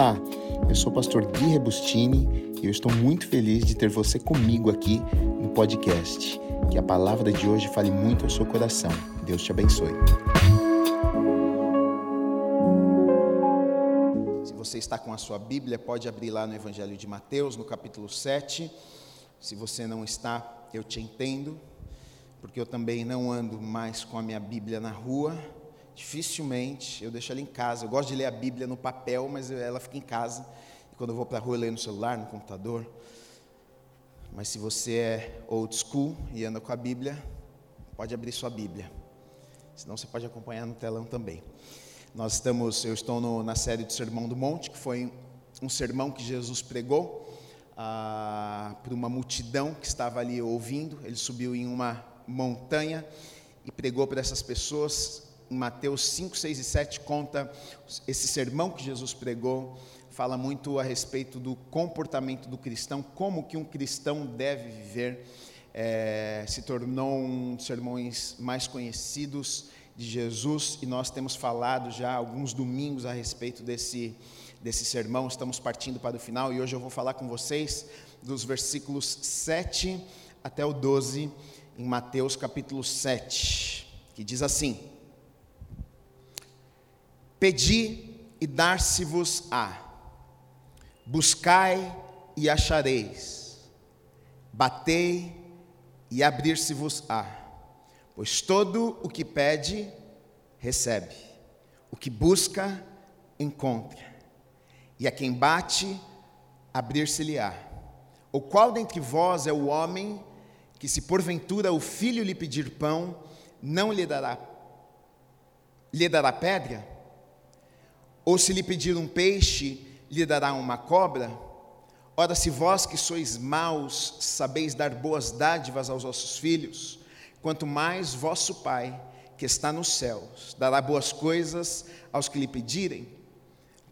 Olá, eu sou o pastor Gui Rebustini e eu estou muito feliz de ter você comigo aqui no podcast. Que a palavra de hoje fale muito ao seu coração. Deus te abençoe. Se você está com a sua Bíblia, pode abrir lá no Evangelho de Mateus, no capítulo 7. Se você não está, eu te entendo, porque eu também não ando mais com a minha Bíblia na rua Dificilmente eu deixo ela em casa. Eu gosto de ler a Bíblia no papel, mas ela fica em casa. E quando eu vou para a rua, eu leio no celular, no computador. Mas se você é old school e anda com a Bíblia, pode abrir sua Bíblia. Senão você pode acompanhar no telão também. Nós estamos, eu estou no, na série do Sermão do Monte, que foi um sermão que Jesus pregou ah, para uma multidão que estava ali ouvindo. Ele subiu em uma montanha e pregou para essas pessoas Mateus 5, 6 e 7 conta esse sermão que Jesus pregou, fala muito a respeito do comportamento do cristão, como que um cristão deve viver. É, se tornou um dos sermões mais conhecidos de Jesus e nós temos falado já alguns domingos a respeito desse, desse sermão, estamos partindo para o final e hoje eu vou falar com vocês dos versículos 7 até o 12 em Mateus capítulo 7, que diz assim: Pedi e dar-se-vos-á. Buscai e achareis. Batei e abrir-se-vos-á. Pois todo o que pede, recebe. O que busca, encontra. E a quem bate, abrir-se-lhe-á. O qual dentre vós é o homem que, se porventura o filho lhe pedir pão, não lhe dará, lhe dará pedra? Ou se lhe pedir um peixe, lhe dará uma cobra? Ora, se vós que sois maus sabeis dar boas dádivas aos vossos filhos, quanto mais vosso Pai, que está nos céus, dará boas coisas aos que lhe pedirem.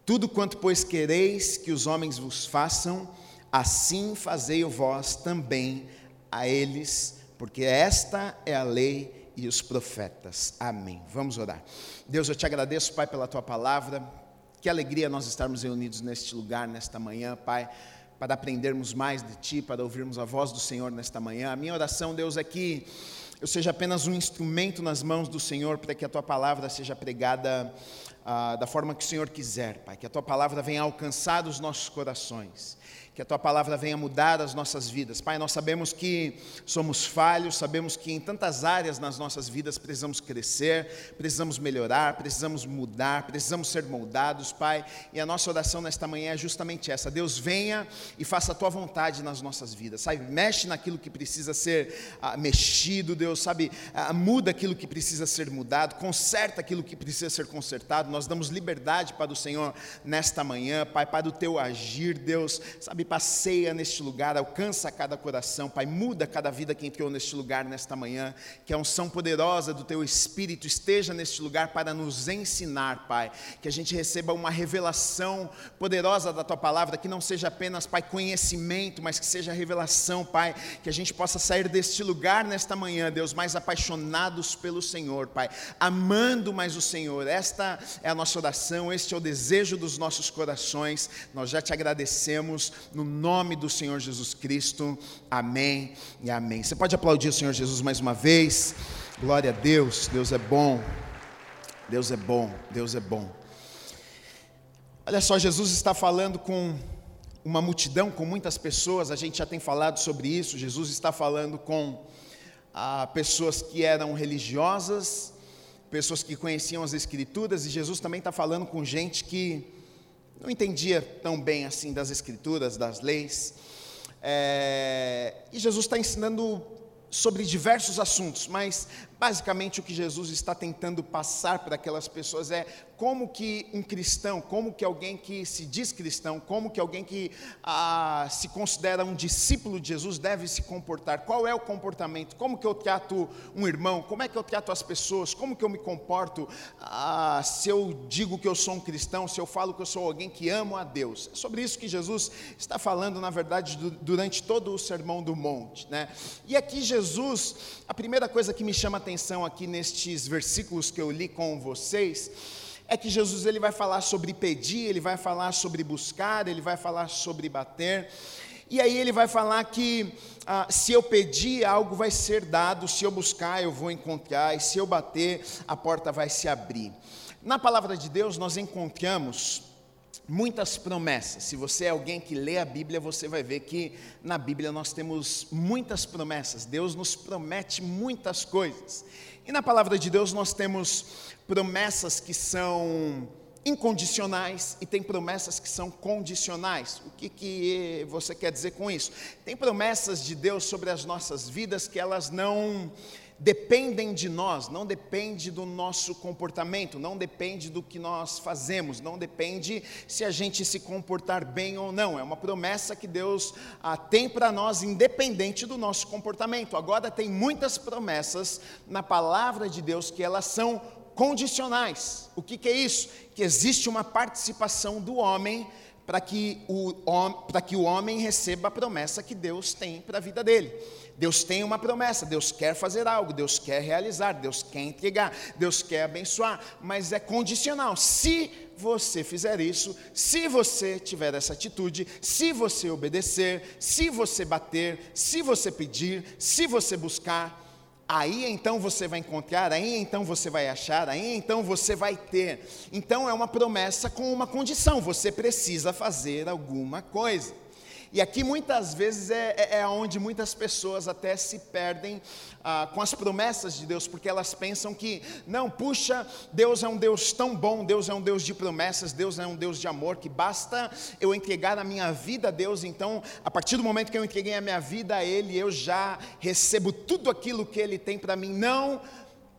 Tudo quanto, pois, quereis que os homens vos façam, assim fazei vós também a eles, porque esta é a lei e os profetas. Amém. Vamos orar. Deus, eu te agradeço, Pai, pela tua palavra. Que alegria nós estarmos reunidos neste lugar, nesta manhã, Pai, para aprendermos mais de Ti, para ouvirmos a voz do Senhor nesta manhã. A minha oração, Deus, é que eu seja apenas um instrumento nas mãos do Senhor para que a Tua palavra seja pregada ah, da forma que o Senhor quiser, Pai. Que a Tua palavra venha alcançar os nossos corações que a tua palavra venha mudar as nossas vidas. Pai, nós sabemos que somos falhos, sabemos que em tantas áreas nas nossas vidas precisamos crescer, precisamos melhorar, precisamos mudar, precisamos ser moldados, Pai. E a nossa oração nesta manhã é justamente essa: Deus venha e faça a tua vontade nas nossas vidas, sabe? Mexe naquilo que precisa ser ah, mexido, Deus, sabe? Ah, muda aquilo que precisa ser mudado, conserta aquilo que precisa ser consertado. Nós damos liberdade para o Senhor nesta manhã, Pai, para o teu agir, Deus, sabe? Passeia neste lugar, alcança cada coração, Pai, muda cada vida que entrou neste lugar nesta manhã, que a unção poderosa do Teu Espírito esteja neste lugar para nos ensinar, Pai, que a gente receba uma revelação poderosa da Tua palavra, que não seja apenas, Pai, conhecimento, mas que seja revelação, Pai, que a gente possa sair deste lugar nesta manhã, Deus, mais apaixonados pelo Senhor, Pai, amando mais o Senhor, esta é a nossa oração, este é o desejo dos nossos corações, nós já te agradecemos no nome do Senhor Jesus Cristo. Amém e amém. Você pode aplaudir o Senhor Jesus mais uma vez. Glória a Deus. Deus é bom. Deus é bom. Deus é bom. Olha só, Jesus está falando com uma multidão, com muitas pessoas. A gente já tem falado sobre isso. Jesus está falando com ah, pessoas que eram religiosas, pessoas que conheciam as Escrituras, e Jesus também está falando com gente que não entendia tão bem assim das escrituras, das leis. É, e Jesus está ensinando sobre diversos assuntos, mas basicamente o que Jesus está tentando passar para aquelas pessoas é como que um cristão, como que alguém que se diz cristão, como que alguém que ah, se considera um discípulo de Jesus deve se comportar, qual é o comportamento, como que eu trato um irmão, como é que eu trato as pessoas, como que eu me comporto ah, se eu digo que eu sou um cristão, se eu falo que eu sou alguém que amo a Deus. É sobre isso que Jesus está falando, na verdade, durante todo o sermão do monte. Né? E aqui Jesus, a primeira coisa que me chama a atenção aqui nestes versículos que eu li com vocês, é que Jesus ele vai falar sobre pedir, ele vai falar sobre buscar, ele vai falar sobre bater. E aí ele vai falar que ah, se eu pedir, algo vai ser dado, se eu buscar, eu vou encontrar, e se eu bater, a porta vai se abrir. Na palavra de Deus, nós encontramos muitas promessas. Se você é alguém que lê a Bíblia, você vai ver que na Bíblia nós temos muitas promessas. Deus nos promete muitas coisas. E na palavra de Deus nós temos promessas que são incondicionais e tem promessas que são condicionais. O que, que você quer dizer com isso? Tem promessas de Deus sobre as nossas vidas que elas não dependem de nós, não depende do nosso comportamento, não depende do que nós fazemos, não depende se a gente se comportar bem ou não. É uma promessa que Deus ah, tem para nós, independente do nosso comportamento. Agora, tem muitas promessas na palavra de Deus que elas são condicionais. O que, que é isso? Que existe uma participação do homem para que, para que o homem receba a promessa que Deus tem para a vida dele. Deus tem uma promessa, Deus quer fazer algo, Deus quer realizar, Deus quer entregar, Deus quer abençoar, mas é condicional. Se você fizer isso, se você tiver essa atitude, se você obedecer, se você bater, se você pedir, se você buscar, aí então você vai encontrar, aí então você vai achar, aí então você vai ter. Então é uma promessa com uma condição: você precisa fazer alguma coisa. E aqui muitas vezes é, é, é onde muitas pessoas até se perdem ah, com as promessas de Deus, porque elas pensam que, não, puxa, Deus é um Deus tão bom, Deus é um Deus de promessas, Deus é um Deus de amor, que basta eu entregar a minha vida a Deus, então, a partir do momento que eu entreguei a minha vida a Ele, eu já recebo tudo aquilo que Ele tem para mim. Não,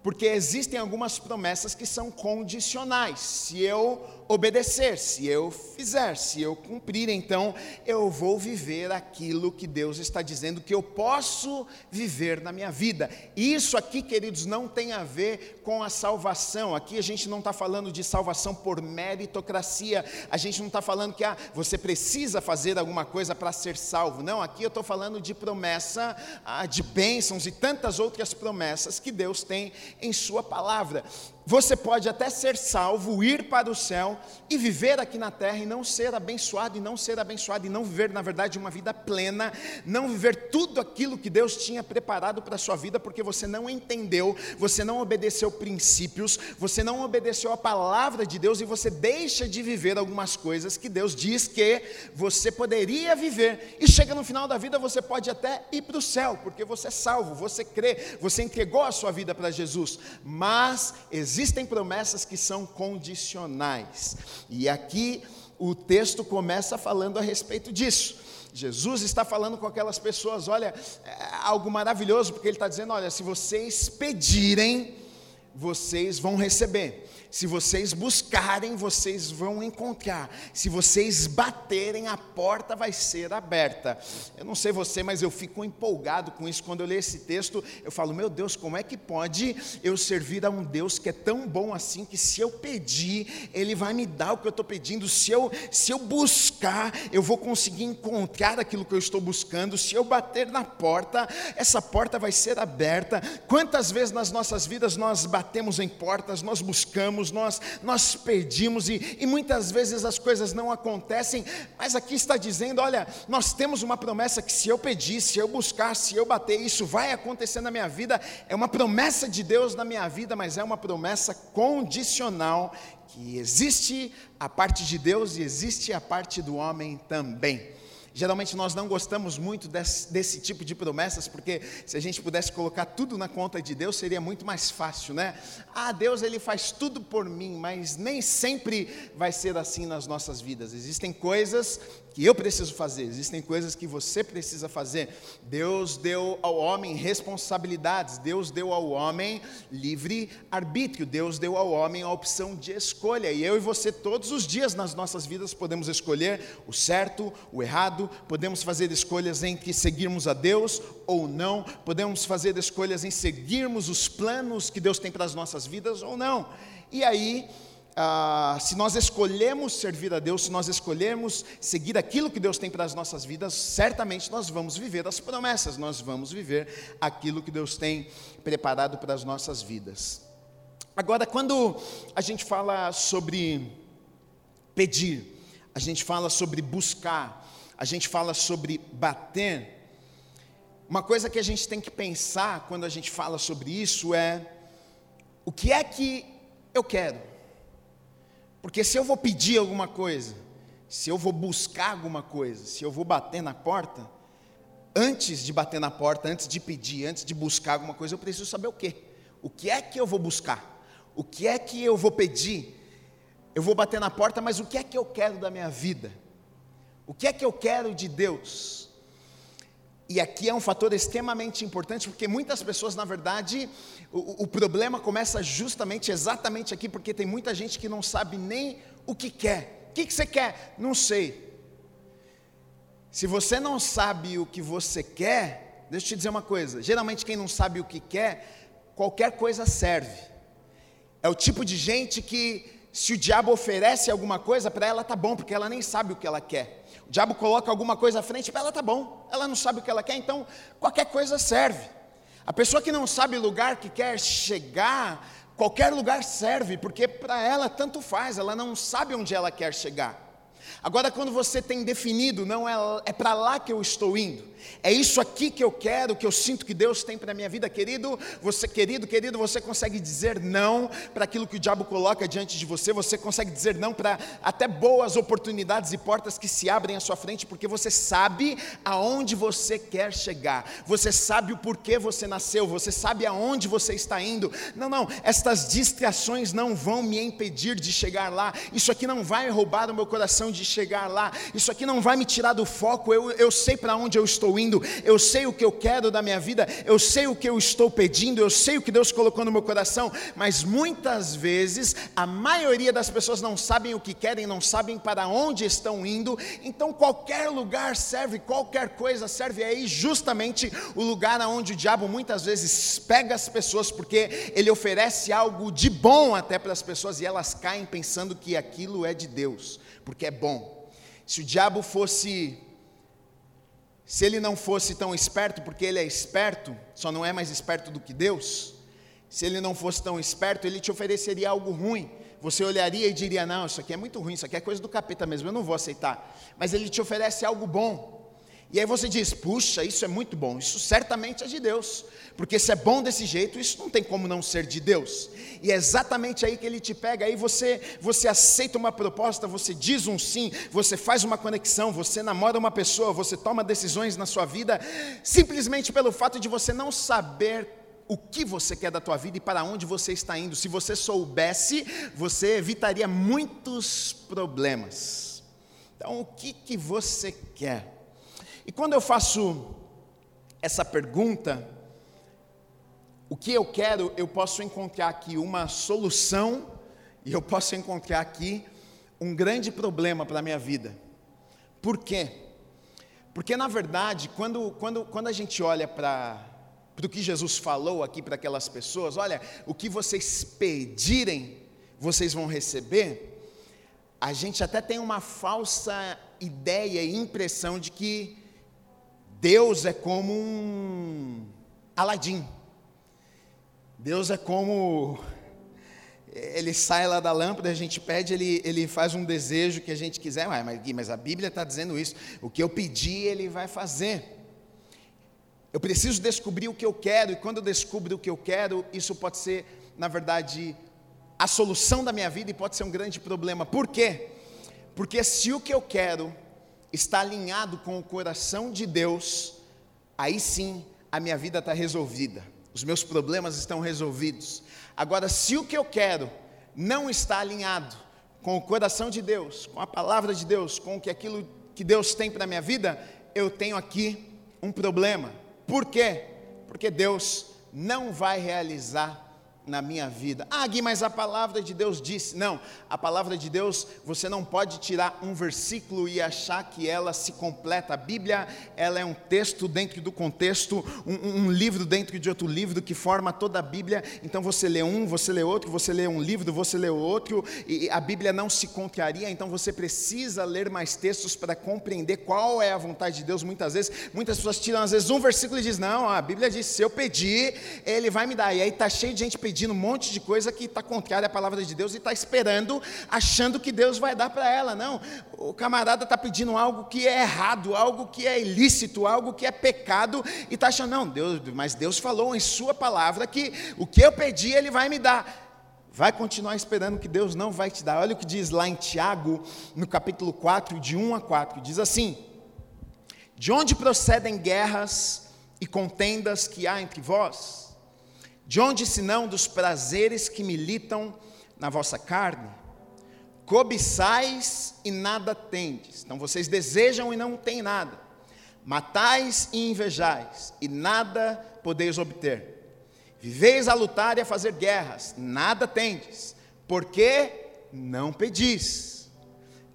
porque existem algumas promessas que são condicionais. Se eu obedecer, se eu fizer, se eu cumprir, então eu vou viver aquilo que Deus está dizendo que eu posso viver na minha vida. Isso aqui, queridos, não tem a ver com a salvação. Aqui a gente não está falando de salvação por meritocracia. A gente não está falando que ah, você precisa fazer alguma coisa para ser salvo. Não, aqui eu estou falando de promessa ah, de bênçãos e tantas outras promessas que Deus tem em Sua palavra. Você pode até ser salvo, ir para o céu e viver aqui na terra e não ser abençoado, e não ser abençoado, e não viver, na verdade, uma vida plena, não viver tudo aquilo que Deus tinha preparado para a sua vida, porque você não entendeu, você não obedeceu princípios, você não obedeceu a palavra de Deus e você deixa de viver algumas coisas que Deus diz que você poderia viver, e chega no final da vida, você pode até ir para o céu, porque você é salvo, você crê, você entregou a sua vida para Jesus, mas existe existem promessas que são condicionais. E aqui o texto começa falando a respeito disso. Jesus está falando com aquelas pessoas, olha, é algo maravilhoso, porque ele está dizendo: olha, se vocês pedirem, vocês vão receber. Se vocês buscarem, vocês vão encontrar. Se vocês baterem, a porta vai ser aberta. Eu não sei você, mas eu fico empolgado com isso. Quando eu leio esse texto, eu falo: Meu Deus, como é que pode eu servir a um Deus que é tão bom assim, que se eu pedir, Ele vai me dar o que eu estou pedindo. Se eu, se eu buscar, eu vou conseguir encontrar aquilo que eu estou buscando. Se eu bater na porta, essa porta vai ser aberta. Quantas vezes nas nossas vidas nós batemos em portas, nós buscamos, nós, nós pedimos e, e muitas vezes as coisas não acontecem, mas aqui está dizendo: olha, nós temos uma promessa que se eu pedir, se eu buscar, se eu bater, isso vai acontecer na minha vida, é uma promessa de Deus na minha vida, mas é uma promessa condicional que existe a parte de Deus e existe a parte do homem também. Geralmente nós não gostamos muito desse, desse, tipo de promessas, porque se a gente pudesse colocar tudo na conta de Deus, seria muito mais fácil, né? Ah, Deus ele faz tudo por mim, mas nem sempre vai ser assim nas nossas vidas. Existem coisas que eu preciso fazer, existem coisas que você precisa fazer. Deus deu ao homem responsabilidades, Deus deu ao homem livre arbítrio, Deus deu ao homem a opção de escolha. E eu e você, todos os dias nas nossas vidas, podemos escolher o certo, o errado, podemos fazer escolhas em que seguirmos a Deus ou não, podemos fazer escolhas em seguirmos os planos que Deus tem para as nossas vidas ou não. E aí, ah, se nós escolhemos servir a Deus, se nós escolhermos seguir aquilo que Deus tem para as nossas vidas, certamente nós vamos viver as promessas, nós vamos viver aquilo que Deus tem preparado para as nossas vidas. Agora, quando a gente fala sobre pedir, a gente fala sobre buscar, a gente fala sobre bater, uma coisa que a gente tem que pensar quando a gente fala sobre isso é: o que é que eu quero? Porque se eu vou pedir alguma coisa, se eu vou buscar alguma coisa, se eu vou bater na porta, antes de bater na porta, antes de pedir, antes de buscar alguma coisa, eu preciso saber o quê? O que é que eu vou buscar? O que é que eu vou pedir? Eu vou bater na porta, mas o que é que eu quero da minha vida? O que é que eu quero de Deus? E aqui é um fator extremamente importante, porque muitas pessoas, na verdade, o, o, problema começa justamente, exatamente aqui, porque tem muita gente que não sabe nem o que quer. O que, que você quer? Não sei. Se você não sabe o que você quer, deixa eu te dizer uma coisa: geralmente quem não sabe o que quer, qualquer coisa serve. É o tipo de gente que, se o diabo oferece alguma coisa, para ela tá bom, porque ela nem sabe o que ela quer. O diabo coloca alguma coisa à frente, ela tá bom, ela não sabe o que ela quer, então qualquer coisa serve. A pessoa que não sabe o lugar que quer chegar, qualquer lugar serve, porque para ela tanto faz, ela não sabe onde ela quer chegar. Agora, quando você tem definido, não é, é para lá que eu estou indo, é isso aqui que eu quero, que eu sinto que Deus tem para a minha vida, querido. Você, querido, querido, você consegue dizer não para aquilo que o diabo coloca diante de você, você consegue dizer não para até boas oportunidades e portas que se abrem à sua frente, porque você sabe aonde você quer chegar, você sabe o porquê você nasceu, você sabe aonde você está indo. Não, não, estas distrações não vão me impedir de chegar lá, isso aqui não vai roubar o meu coração de chegar lá, isso aqui não vai me tirar do foco, eu, eu sei para onde eu estou indo, eu sei o que eu quero da minha vida, eu sei o que eu estou pedindo, eu sei o que Deus colocou no meu coração, mas muitas vezes a maioria das pessoas não sabem o que querem, não sabem para onde estão indo, então qualquer lugar serve, qualquer coisa serve, é aí justamente o lugar onde o diabo muitas vezes pega as pessoas, porque ele oferece algo de bom até para as pessoas e elas caem pensando que aquilo é de Deus, porque é bom. Se o diabo fosse se ele não fosse tão esperto, porque ele é esperto, só não é mais esperto do que Deus, se ele não fosse tão esperto, ele te ofereceria algo ruim. Você olharia e diria: Não, isso aqui é muito ruim, isso aqui é coisa do capeta mesmo, eu não vou aceitar. Mas ele te oferece algo bom. E aí você diz: puxa, isso é muito bom, isso certamente é de Deus, porque se é bom desse jeito, isso não tem como não ser de Deus. E é exatamente aí que ele te pega, aí você, você aceita uma proposta, você diz um sim, você faz uma conexão, você namora uma pessoa, você toma decisões na sua vida, simplesmente pelo fato de você não saber o que você quer da tua vida e para onde você está indo. Se você soubesse, você evitaria muitos problemas. Então, o que, que você quer? E quando eu faço essa pergunta, o que eu quero, eu posso encontrar aqui uma solução e eu posso encontrar aqui um grande problema para a minha vida. Por quê? Porque, na verdade, quando, quando, quando a gente olha para o que Jesus falou aqui para aquelas pessoas, olha, o que vocês pedirem, vocês vão receber, a gente até tem uma falsa ideia e impressão de que Deus é como um Aladim. Deus é como ele sai lá da lâmpada, a gente pede, ele, ele faz um desejo que a gente quiser, mas, mas a Bíblia está dizendo isso. O que eu pedi, ele vai fazer. Eu preciso descobrir o que eu quero, e quando eu descubro o que eu quero, isso pode ser, na verdade, a solução da minha vida e pode ser um grande problema. Por quê? Porque se o que eu quero está alinhado com o coração de Deus, aí sim a minha vida está resolvida, os meus problemas estão resolvidos. Agora, se o que eu quero não está alinhado com o coração de Deus, com a palavra de Deus, com o que aquilo que Deus tem para a minha vida, eu tenho aqui um problema. Por quê? Porque Deus não vai realizar na minha vida. Ah, Gui, mas a palavra de Deus disse. Não, a palavra de Deus, você não pode tirar um versículo e achar que ela se completa. A Bíblia, ela é um texto dentro do contexto, um, um livro dentro de outro livro que forma toda a Bíblia. Então você lê um, você lê outro, você lê um livro, você lê outro, e a Bíblia não se contraria. Então você precisa ler mais textos para compreender qual é a vontade de Deus. Muitas vezes, muitas pessoas tiram às vezes um versículo e dizem: Não, a Bíblia diz: se eu pedir, Ele vai me dar. E aí está cheio de gente pedindo pedindo um monte de coisa que está contrária à palavra de Deus e está esperando, achando que Deus vai dar para ela. Não, o camarada está pedindo algo que é errado, algo que é ilícito, algo que é pecado, e está achando, não, Deus, mas Deus falou em Sua palavra que o que eu pedi, Ele vai me dar. Vai continuar esperando que Deus não vai te dar. Olha o que diz lá em Tiago, no capítulo 4, de 1 a 4. Diz assim: De onde procedem guerras e contendas que há entre vós? De onde senão dos prazeres que militam na vossa carne? Cobiçais e nada tendes. Então vocês desejam e não têm nada. Matais e invejais e nada podeis obter. Viveis a lutar e a fazer guerras, nada tendes, porque não pedis.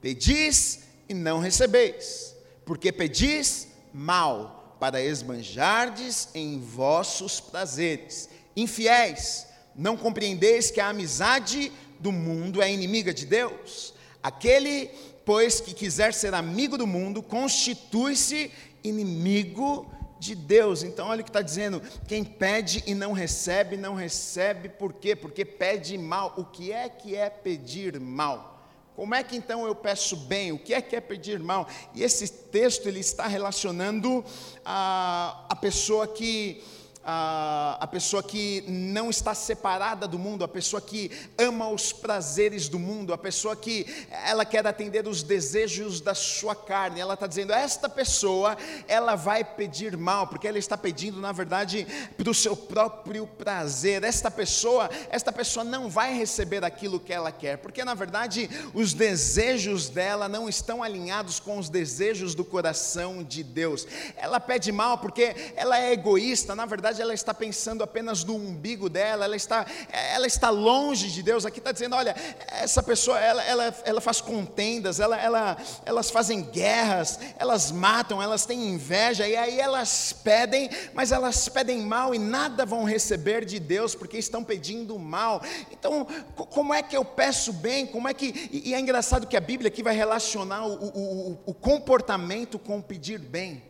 Pedis e não recebeis, porque pedis mal, para esbanjardes em vossos prazeres. Infiéis, não compreendeis que a amizade do mundo é inimiga de Deus? Aquele, pois, que quiser ser amigo do mundo, constitui-se inimigo de Deus. Então, olha o que está dizendo: quem pede e não recebe, não recebe, por quê? Porque pede mal. O que é que é pedir mal? Como é que então eu peço bem? O que é que é pedir mal? E esse texto ele está relacionando a, a pessoa que a, a pessoa que não está separada do mundo, a pessoa que ama os prazeres do mundo, a pessoa que ela quer atender os desejos da sua carne. Ela está dizendo, esta pessoa, ela vai pedir mal, porque ela está pedindo, na verdade, para o seu próprio prazer. Esta pessoa, esta pessoa não vai receber aquilo que ela quer, porque na verdade os desejos dela não estão alinhados com os desejos do coração de Deus. Ela pede mal porque ela é egoísta, na verdade verdade ela está pensando apenas no umbigo dela, ela está, ela está longe de Deus. Aqui está dizendo: olha, essa pessoa ela, ela, ela faz contendas, ela, ela, elas fazem guerras, elas matam, elas têm inveja, e aí elas pedem, mas elas pedem mal e nada vão receber de Deus, porque estão pedindo mal. Então, como é que eu peço bem? Como é que. E é engraçado que a Bíblia aqui vai relacionar o, o, o comportamento com pedir bem,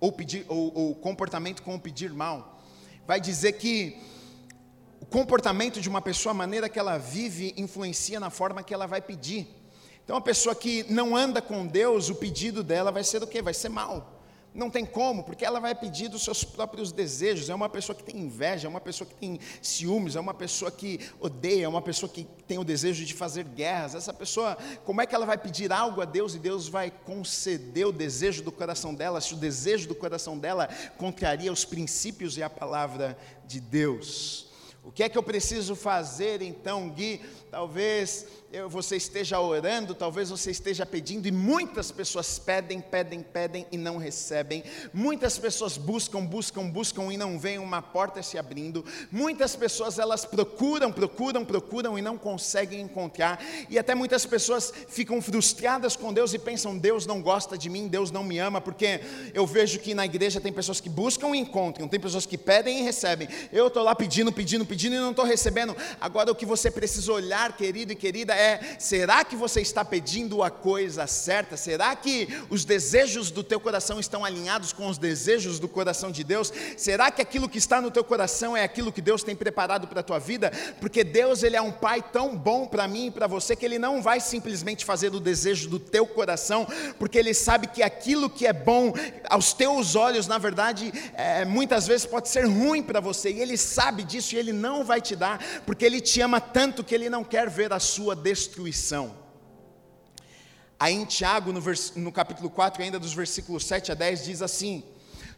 ou, pedir, ou, ou comportamento com pedir mal vai dizer que o comportamento de uma pessoa, a maneira que ela vive, influencia na forma que ela vai pedir. Então, a pessoa que não anda com Deus, o pedido dela vai ser o quê? Vai ser mal. Não tem como, porque ela vai pedir dos seus próprios desejos. É uma pessoa que tem inveja, é uma pessoa que tem ciúmes, é uma pessoa que odeia, é uma pessoa que tem o desejo de fazer guerras. Essa pessoa, como é que ela vai pedir algo a Deus e Deus vai conceder o desejo do coração dela, se o desejo do coração dela contraria os princípios e a palavra de Deus? O que é que eu preciso fazer então, Gui? Talvez você esteja orando, talvez você esteja pedindo, e muitas pessoas pedem, pedem, pedem e não recebem. Muitas pessoas buscam, buscam, buscam e não veem uma porta se abrindo. Muitas pessoas elas procuram, procuram, procuram e não conseguem encontrar. E até muitas pessoas ficam frustradas com Deus e pensam: Deus não gosta de mim, Deus não me ama, porque eu vejo que na igreja tem pessoas que buscam e encontram, tem pessoas que pedem e recebem. Eu estou lá pedindo, pedindo, pedindo e não estou recebendo. Agora o que você precisa olhar, querido e querida, é: será que você está pedindo a coisa certa? Será que os desejos do teu coração estão alinhados com os desejos do coração de Deus? Será que aquilo que está no teu coração é aquilo que Deus tem preparado para a tua vida? Porque Deus, Ele é um Pai tão bom para mim e para você que Ele não vai simplesmente fazer o desejo do teu coração, porque Ele sabe que aquilo que é bom aos teus olhos, na verdade, é, muitas vezes pode ser ruim para você, e Ele sabe disso e Ele não vai te dar, porque Ele te ama tanto que Ele não quer ver a sua destruição. Aí em Tiago, no, vers, no capítulo 4, ainda dos versículos 7 a 10, diz assim: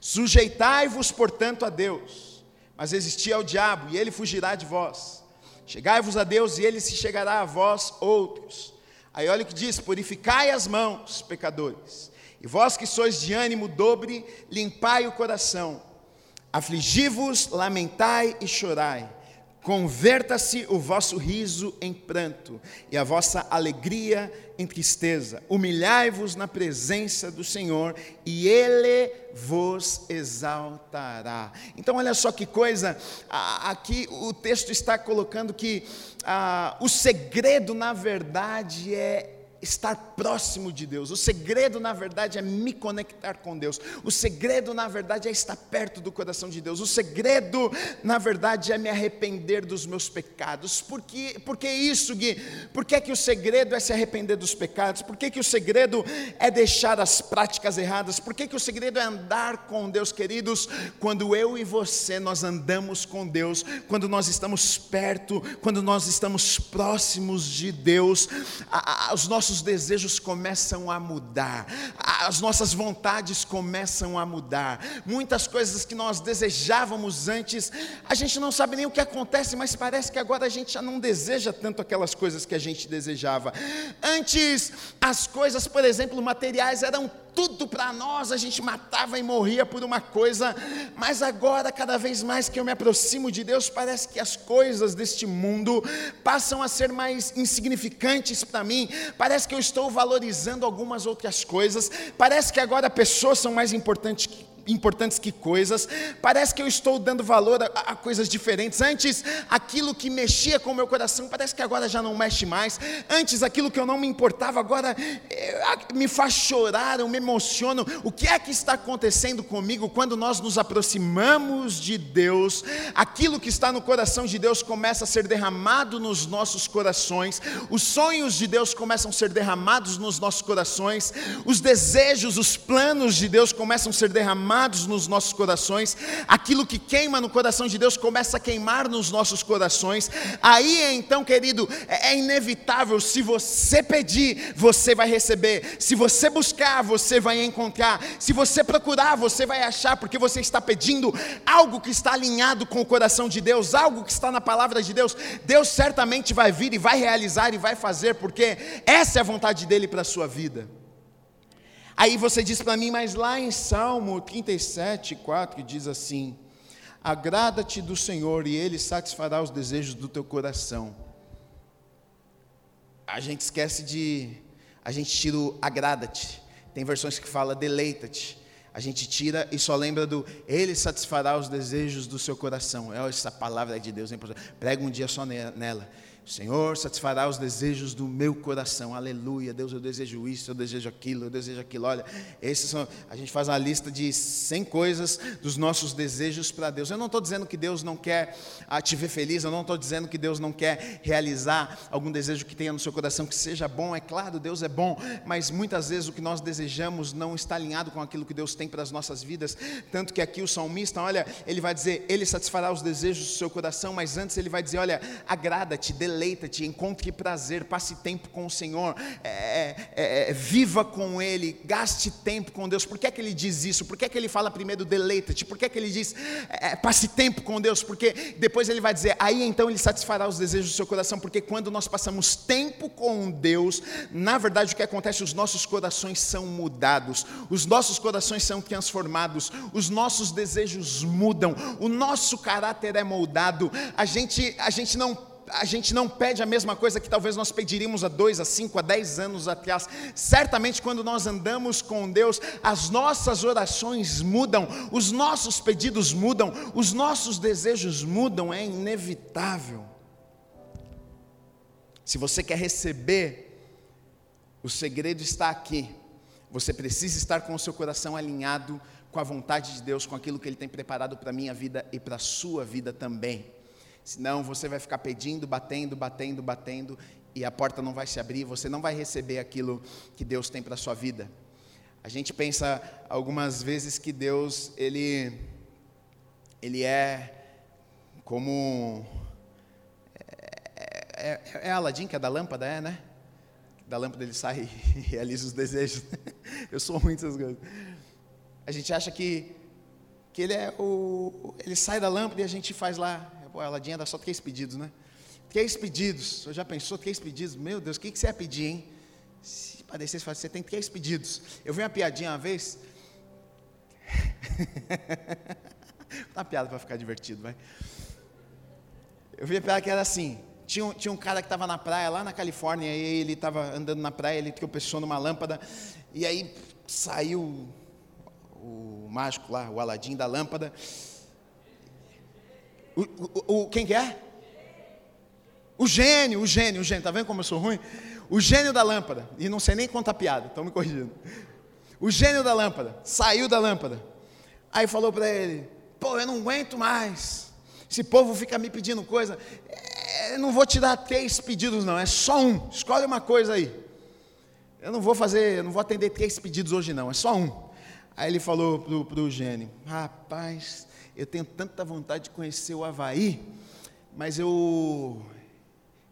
Sujeitai-vos, portanto, a Deus, mas resisti ao diabo, e ele fugirá de vós. Chegai-vos a Deus, e ele se chegará a vós outros. Aí olha o que diz: Purificai as mãos, pecadores, e vós que sois de ânimo dobre, limpai o coração. Afligi-vos, lamentai e chorai. Converta-se o vosso riso em pranto e a vossa alegria em tristeza. Humilhai-vos na presença do Senhor e Ele vos exaltará. Então, olha só que coisa, aqui o texto está colocando que o segredo, na verdade, é estar próximo de Deus. O segredo, na verdade, é me conectar com Deus. O segredo, na verdade, é estar perto do coração de Deus. O segredo, na verdade, é me arrepender dos meus pecados. Por que, por que isso, Gui? Por que, que o segredo é se arrepender dos pecados? Por que, que o segredo é deixar as práticas erradas? Por que, que o segredo é andar com Deus, queridos? Quando eu e você, nós andamos com Deus, quando nós estamos perto, quando nós estamos próximos de Deus, a, a, os nossos nossos desejos começam a mudar, as nossas vontades começam a mudar. Muitas coisas que nós desejávamos antes, a gente não sabe nem o que acontece, mas parece que agora a gente já não deseja tanto aquelas coisas que a gente desejava. Antes, as coisas, por exemplo, materiais eram tudo para nós, a gente matava e morria por uma coisa, mas agora, cada vez mais que eu me aproximo de Deus, parece que as coisas deste mundo passam a ser mais insignificantes para mim, parece que eu estou valorizando algumas outras coisas, parece que agora pessoas são mais importantes que importantes que coisas. Parece que eu estou dando valor a, a, coisas diferentes. Antes, aquilo que mexia com o meu coração, parece que agora já não mexe mais. Antes, aquilo que eu não me importava, agora é, me faz chorar, eu me emociono. O que é que está acontecendo comigo quando nós nos aproximamos de Deus? Aquilo que está no coração de Deus começa a ser derramado nos nossos corações. Os sonhos de Deus começam a ser derramados nos nossos corações. Os desejos, os planos de Deus começam a ser derramados queimados nos nossos corações, aquilo que queima no coração de Deus começa a queimar nos nossos corações. Aí então, querido, é, é inevitável, se você pedir, você vai receber, se você buscar, você vai encontrar, se você procurar, você vai achar, porque você está pedindo algo que está alinhado com o coração de Deus, algo que está na palavra de Deus. Deus certamente vai vir e vai realizar e vai fazer, porque essa é a vontade dele para a sua vida. Aí você diz para mim, mas lá em Salmo 37, 4, diz assim: Agrada-te do Senhor e Ele satisfará os desejos do teu coração. A gente esquece de. A gente tira o agrada-te. Tem versões que fala deleita-te. A gente tira e só lembra do Ele satisfará os desejos do seu coração. É essa palavra de Deus. Prega um dia só nela. Senhor satisfará os desejos do meu coração. Aleluia. Deus, eu desejo isso, eu desejo aquilo, eu desejo aquilo. Olha, esses são, a gente faz uma lista de 100 coisas dos nossos desejos para Deus. Eu não estou dizendo que Deus não quer ah, te ver feliz, eu não estou dizendo que Deus não quer realizar algum desejo que tenha no seu coração que seja bom. É claro, Deus é bom, mas muitas vezes o que nós desejamos não está alinhado com aquilo que Deus tem para as nossas vidas. Tanto que aqui o salmista, olha, ele vai dizer, ele satisfará os desejos do seu coração, mas antes ele vai dizer, olha, agrada-te, deleita-te, encontre prazer, passe tempo com o Senhor, é, é, é, viva com Ele, gaste tempo com Deus. Por que é que ele diz isso? Por que é que ele fala primeiro deleita-te? Por que é que ele diz é, passe tempo com Deus? Porque depois ele vai dizer, aí então ele satisfará os desejos do seu coração, porque quando nós passamos tempo com Deus, na verdade o que acontece? Os nossos corações são mudados, os nossos corações são transformados, os nossos desejos mudam, o nosso caráter é moldado, a gente, a gente não a gente não pede a mesma coisa que talvez nós pediríamos há dois, a cinco, a dez anos atrás. Certamente, quando nós andamos com Deus, as nossas orações mudam, os nossos pedidos mudam, os nossos desejos mudam, é inevitável. Se você quer receber, o segredo está aqui. Você precisa estar com o seu coração alinhado com a vontade de Deus, com aquilo que Ele tem preparado para a minha vida e para a sua vida também. Senão você vai ficar pedindo, batendo, batendo, batendo, e a porta não vai se abrir, você não vai receber aquilo que Deus tem para a sua vida. A gente pensa algumas vezes que Deus, ele, ele é como. É, é, é Aladim que é da lâmpada, é, né? Da lâmpada ele sai e realiza os desejos. Eu sou ruim dessas coisas. A gente acha que, que ele é o. Ele sai da lâmpada e a gente faz lá Pô, a Ladinha dá só três pedidos, né? Três pedidos. Você já pensou três pedidos? Meu Deus, o que, que você ia pedir, hein? Se parecesse, você tem três pedidos. Eu vi uma piadinha uma vez. uma piada para ficar divertido, vai. Eu vi a piada que era assim. Tinha um, tinha um cara que estava na praia, lá na Califórnia, e ele estava andando na praia, ele tropeçou numa lâmpada, e aí saiu o mágico lá, o Aladim da lâmpada, o, o, quem que é? O gênio, o gênio, o gênio, tá vendo como eu sou ruim? O gênio da lâmpada, e não sei nem contar piada, estão me corrigindo. O gênio da lâmpada saiu da lâmpada. Aí falou para ele: Pô, eu não aguento mais. Esse povo fica me pedindo coisa. É, eu não vou te dar três pedidos, não, é só um. Escolhe uma coisa aí. Eu não vou fazer, eu não vou atender três pedidos hoje, não, é só um. Aí ele falou para o gênio: Rapaz, eu tenho tanta vontade de conhecer o Havaí, mas eu,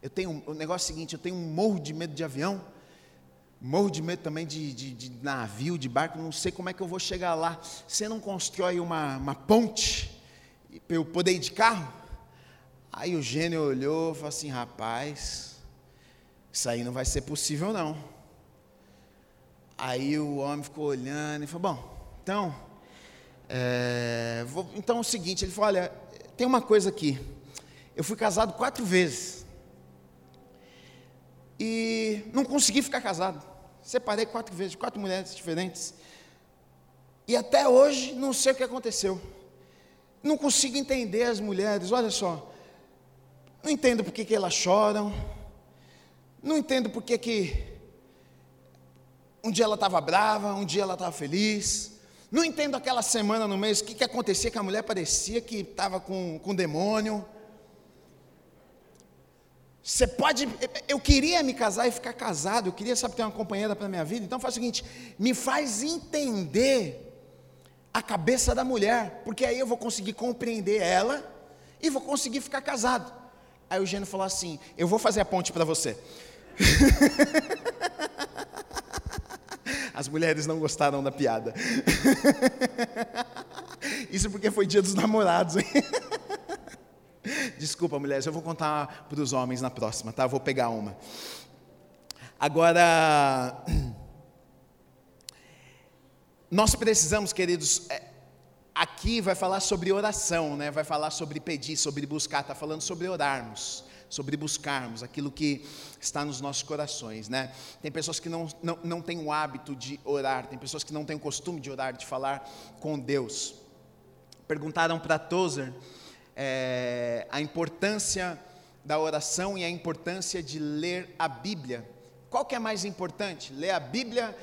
eu tenho, o negócio é o seguinte, eu tenho um morro de medo de avião, morro de medo também de, de, de navio, de barco, não sei como é que eu vou chegar lá. Você não constrói uma, uma ponte para eu poder ir de carro? Aí o gênio olhou e falou assim, rapaz, isso aí não vai ser possível não. Aí o homem ficou olhando e falou, bom, então, é, vou, então é o seguinte, ele falou, olha, tem uma coisa aqui, eu fui casado quatro vezes. E não consegui ficar casado. Separei quatro vezes, quatro mulheres diferentes. E até hoje não sei o que aconteceu. Não consigo entender as mulheres, olha só. Não entendo por que, que elas choram. Não entendo por que, que um dia ela estava brava, um dia ela estava feliz. Não entendo aquela semana no mês, o que, que acontecia, que a mulher parecia que estava com, com demônio. Você pode. Eu queria me casar e ficar casado, eu queria, sabe, ter uma companheira para a minha vida. Então faz o seguinte: me faz entender a cabeça da mulher, porque aí eu vou conseguir compreender ela e vou conseguir ficar casado. Aí o Gênio falou assim: Eu vou fazer a ponte para você. As mulheres não gostaram da piada. Isso porque foi dia dos namorados. Hein? Desculpa, mulheres, eu vou contar para os homens na próxima, tá? Vou pegar uma. Agora, nós precisamos, queridos, é, aqui vai falar sobre oração, né? Vai falar sobre pedir, sobre buscar, está falando sobre orarmos, sobre buscarmos aquilo que está nos nossos corações, né? Tem pessoas que não, não, não têm o hábito de orar, tem pessoas que não têm o costume de orar, de falar com Deus. Perguntaram para Tozer é, a importância da oração e a importância de ler a Bíblia. Qual que é mais importante? Ler a Bíblia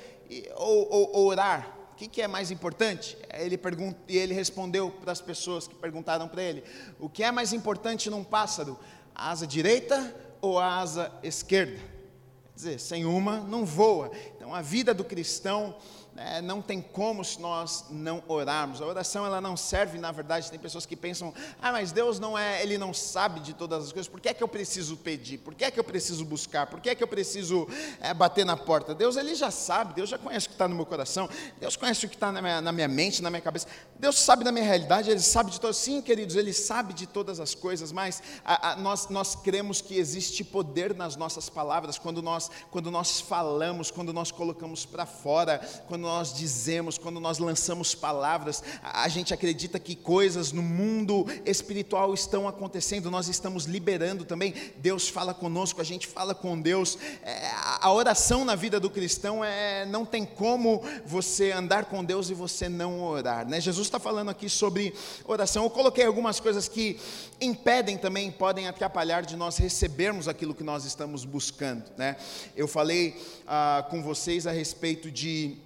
ou, ou, ou orar? O que, que, é mais importante? Ele pergunta, e ele respondeu para as pessoas que perguntaram para ele: o que é mais importante num pássaro? A asa direita ou a asa esquerda? Quer dizer, sem uma não voa. Então a vida do cristão é, não tem como se nós não orarmos. A oração ela não serve, na verdade, tem pessoas que pensam, ah, mas Deus não é, Ele não sabe de todas as coisas, por que é que eu preciso pedir? Por que é que eu preciso buscar? Por que é que eu preciso é, bater na porta? Deus, Ele já sabe, Deus já conhece o que está no meu coração, Deus conhece o que está na minha, na minha mente, na minha cabeça, Deus sabe da minha realidade, Ele sabe de todas, sim, queridos, Ele sabe de todas as coisas, mas a, a, nós, nós cremos que existe poder nas nossas palavras, quando nós, quando nós falamos, quando nós colocamos para fora, quando nós dizemos, quando nós lançamos palavras, a gente acredita que coisas no mundo espiritual estão acontecendo, nós estamos liberando também. Deus fala conosco, a gente fala com Deus. É, a oração na vida do cristão é não tem como você andar com Deus e você não orar. Né? Jesus está falando aqui sobre oração. Eu coloquei algumas coisas que impedem também, podem atrapalhar de nós recebermos aquilo que nós estamos buscando. Né? Eu falei ah, com vocês a respeito de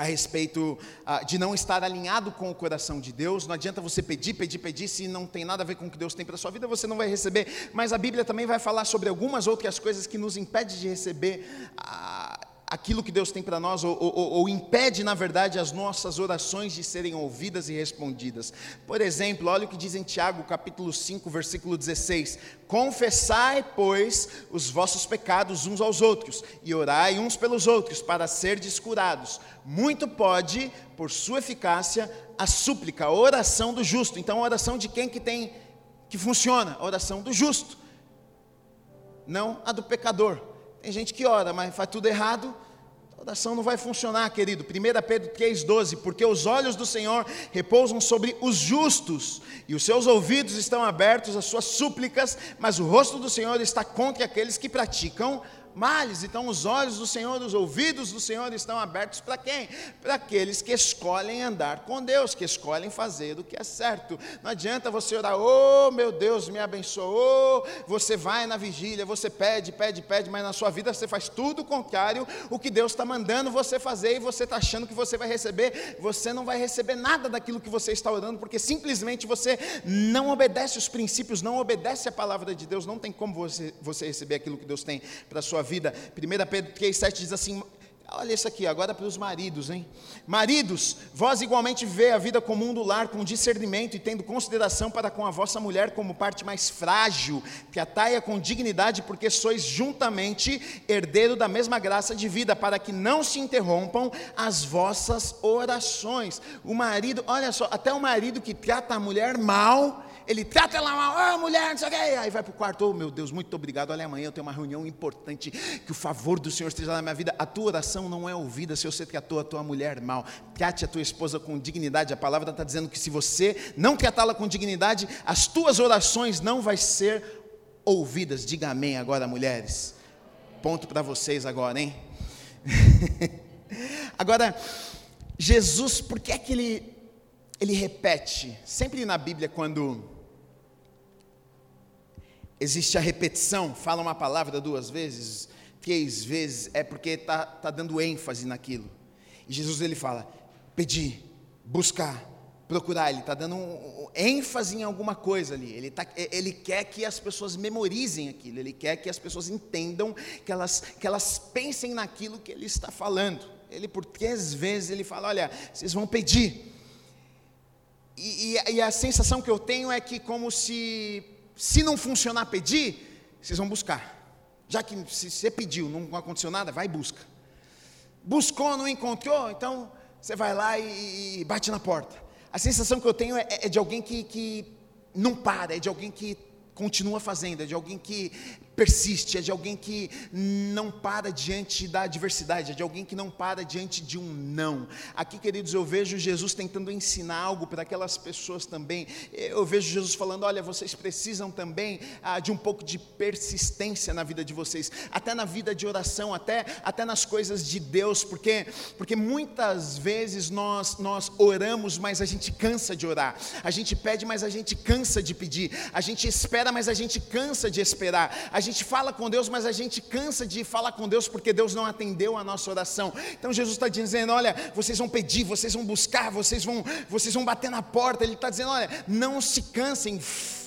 a respeito uh, de não estar alinhado com o coração de Deus. Não adianta você pedir, pedir, pedir, se não tem nada a ver com o que Deus tem para a sua vida, você não vai receber. Mas a Bíblia também vai falar sobre algumas outras coisas que nos impedem de receber. Uh, aquilo que Deus tem para nós, ou, ou, ou, impede, na verdade, as nossas orações de serem ouvidas e respondidas. Por exemplo, olha o que diz em Tiago, capítulo 5, versículo 16: Confessai, pois, os vossos pecados uns aos outros, e orai uns pelos outros, para serdes curados. Muito pode, por sua eficácia, a súplica, a oração do justo. Então, a oração de quem que tem, que funciona? A oração do justo, não a do pecador. Tem gente que ora, mas faz tudo errado. A oração não vai funcionar, querido. 1 Pedro 3,12: Porque os olhos do Senhor repousam sobre os justos, e os seus ouvidos estão abertos às suas súplicas, mas o rosto do Senhor está contra aqueles que praticam males. Então, os olhos do Senhor, os ouvidos do Senhor estão abertos para quem? Para aqueles que escolhem andar com Deus, que escolhem fazer o que é certo. Não adianta você orar, oh meu Deus, me abençoou. Você vai na vigília, você pede, pede, pede, mas na sua vida você faz tudo o contrário o que Deus está mandando você fazer e você está achando que você vai receber. Você não vai receber nada daquilo que você está orando, porque simplesmente você não obedece os princípios, não obedece a palavra de Deus. Não tem como você, você receber aquilo que Deus tem para a sua vida. 1 Pedro 3,7 diz assim: Olha isso aqui, agora para os maridos, hein? Maridos, vós igualmente vê a vida comum do lar com discernimento e tendo consideração para com a vossa mulher como parte mais frágil, que a taia com dignidade, porque sois juntamente herdeiro da mesma graça de vida, para que não se interrompam as vossas orações. O marido, olha só, até o marido que trata a mulher mal, ele trata ela mal, oh, mulher, não sei o quê. Aí vai para o quarto, oh meu Deus, muito obrigado. Olha, amanhã eu tenho uma reunião importante. Que o favor do Senhor esteja na minha vida. A tua oração não é ouvida se você tratou a tua mulher mal. Trate a tua esposa com dignidade. A palavra está dizendo que se você não tratá-la com dignidade, as tuas orações não vão ser ouvidas. Diga amém agora, mulheres. Ponto para vocês agora, hein? agora, Jesus, por que é que ele, ele repete? Sempre na Bíblia, quando existe a repetição, fala uma palavra duas vezes, três vezes, é porque está tá dando ênfase naquilo. E Jesus ele fala: pedir, buscar, procurar. Ele está dando um, um, ênfase em alguma coisa ali. Ele, tá, ele quer que as pessoas memorizem aquilo. Ele quer que as pessoas entendam, que elas, que elas pensem naquilo que ele está falando. Ele por três vezes ele fala: olha, vocês vão pedir. E, e, e a sensação que eu tenho é que como se se não funcionar pedir, vocês vão buscar. Já que se você pediu, não aconteceu nada, vai e busca. Buscou, não encontrou, então você vai lá e, e bate na porta. A sensação que eu tenho é, é de alguém que, que não para, é de alguém que continua fazendo, é de alguém que persiste, é de alguém que não para diante da adversidade, é de alguém que não para diante de um não. Aqui, queridos, eu vejo Jesus tentando ensinar algo para aquelas pessoas também. Eu vejo Jesus falando: olha, vocês precisam também ah, de um pouco de persistência na vida de vocês, até na vida de oração, até, até nas coisas de Deus, porque, porque muitas vezes nós, nós oramos, mas a gente cansa de orar, a gente pede, mas a gente cansa de pedir, a gente espera, mas a gente cansa de esperar, a gente gente fala com Deus, mas a gente cansa de falar com Deus porque Deus não atendeu a nossa oração. Então Jesus está dizendo: olha, vocês vão pedir, vocês vão buscar, vocês vão, vocês vão bater na porta. Ele está dizendo: olha, não se cansem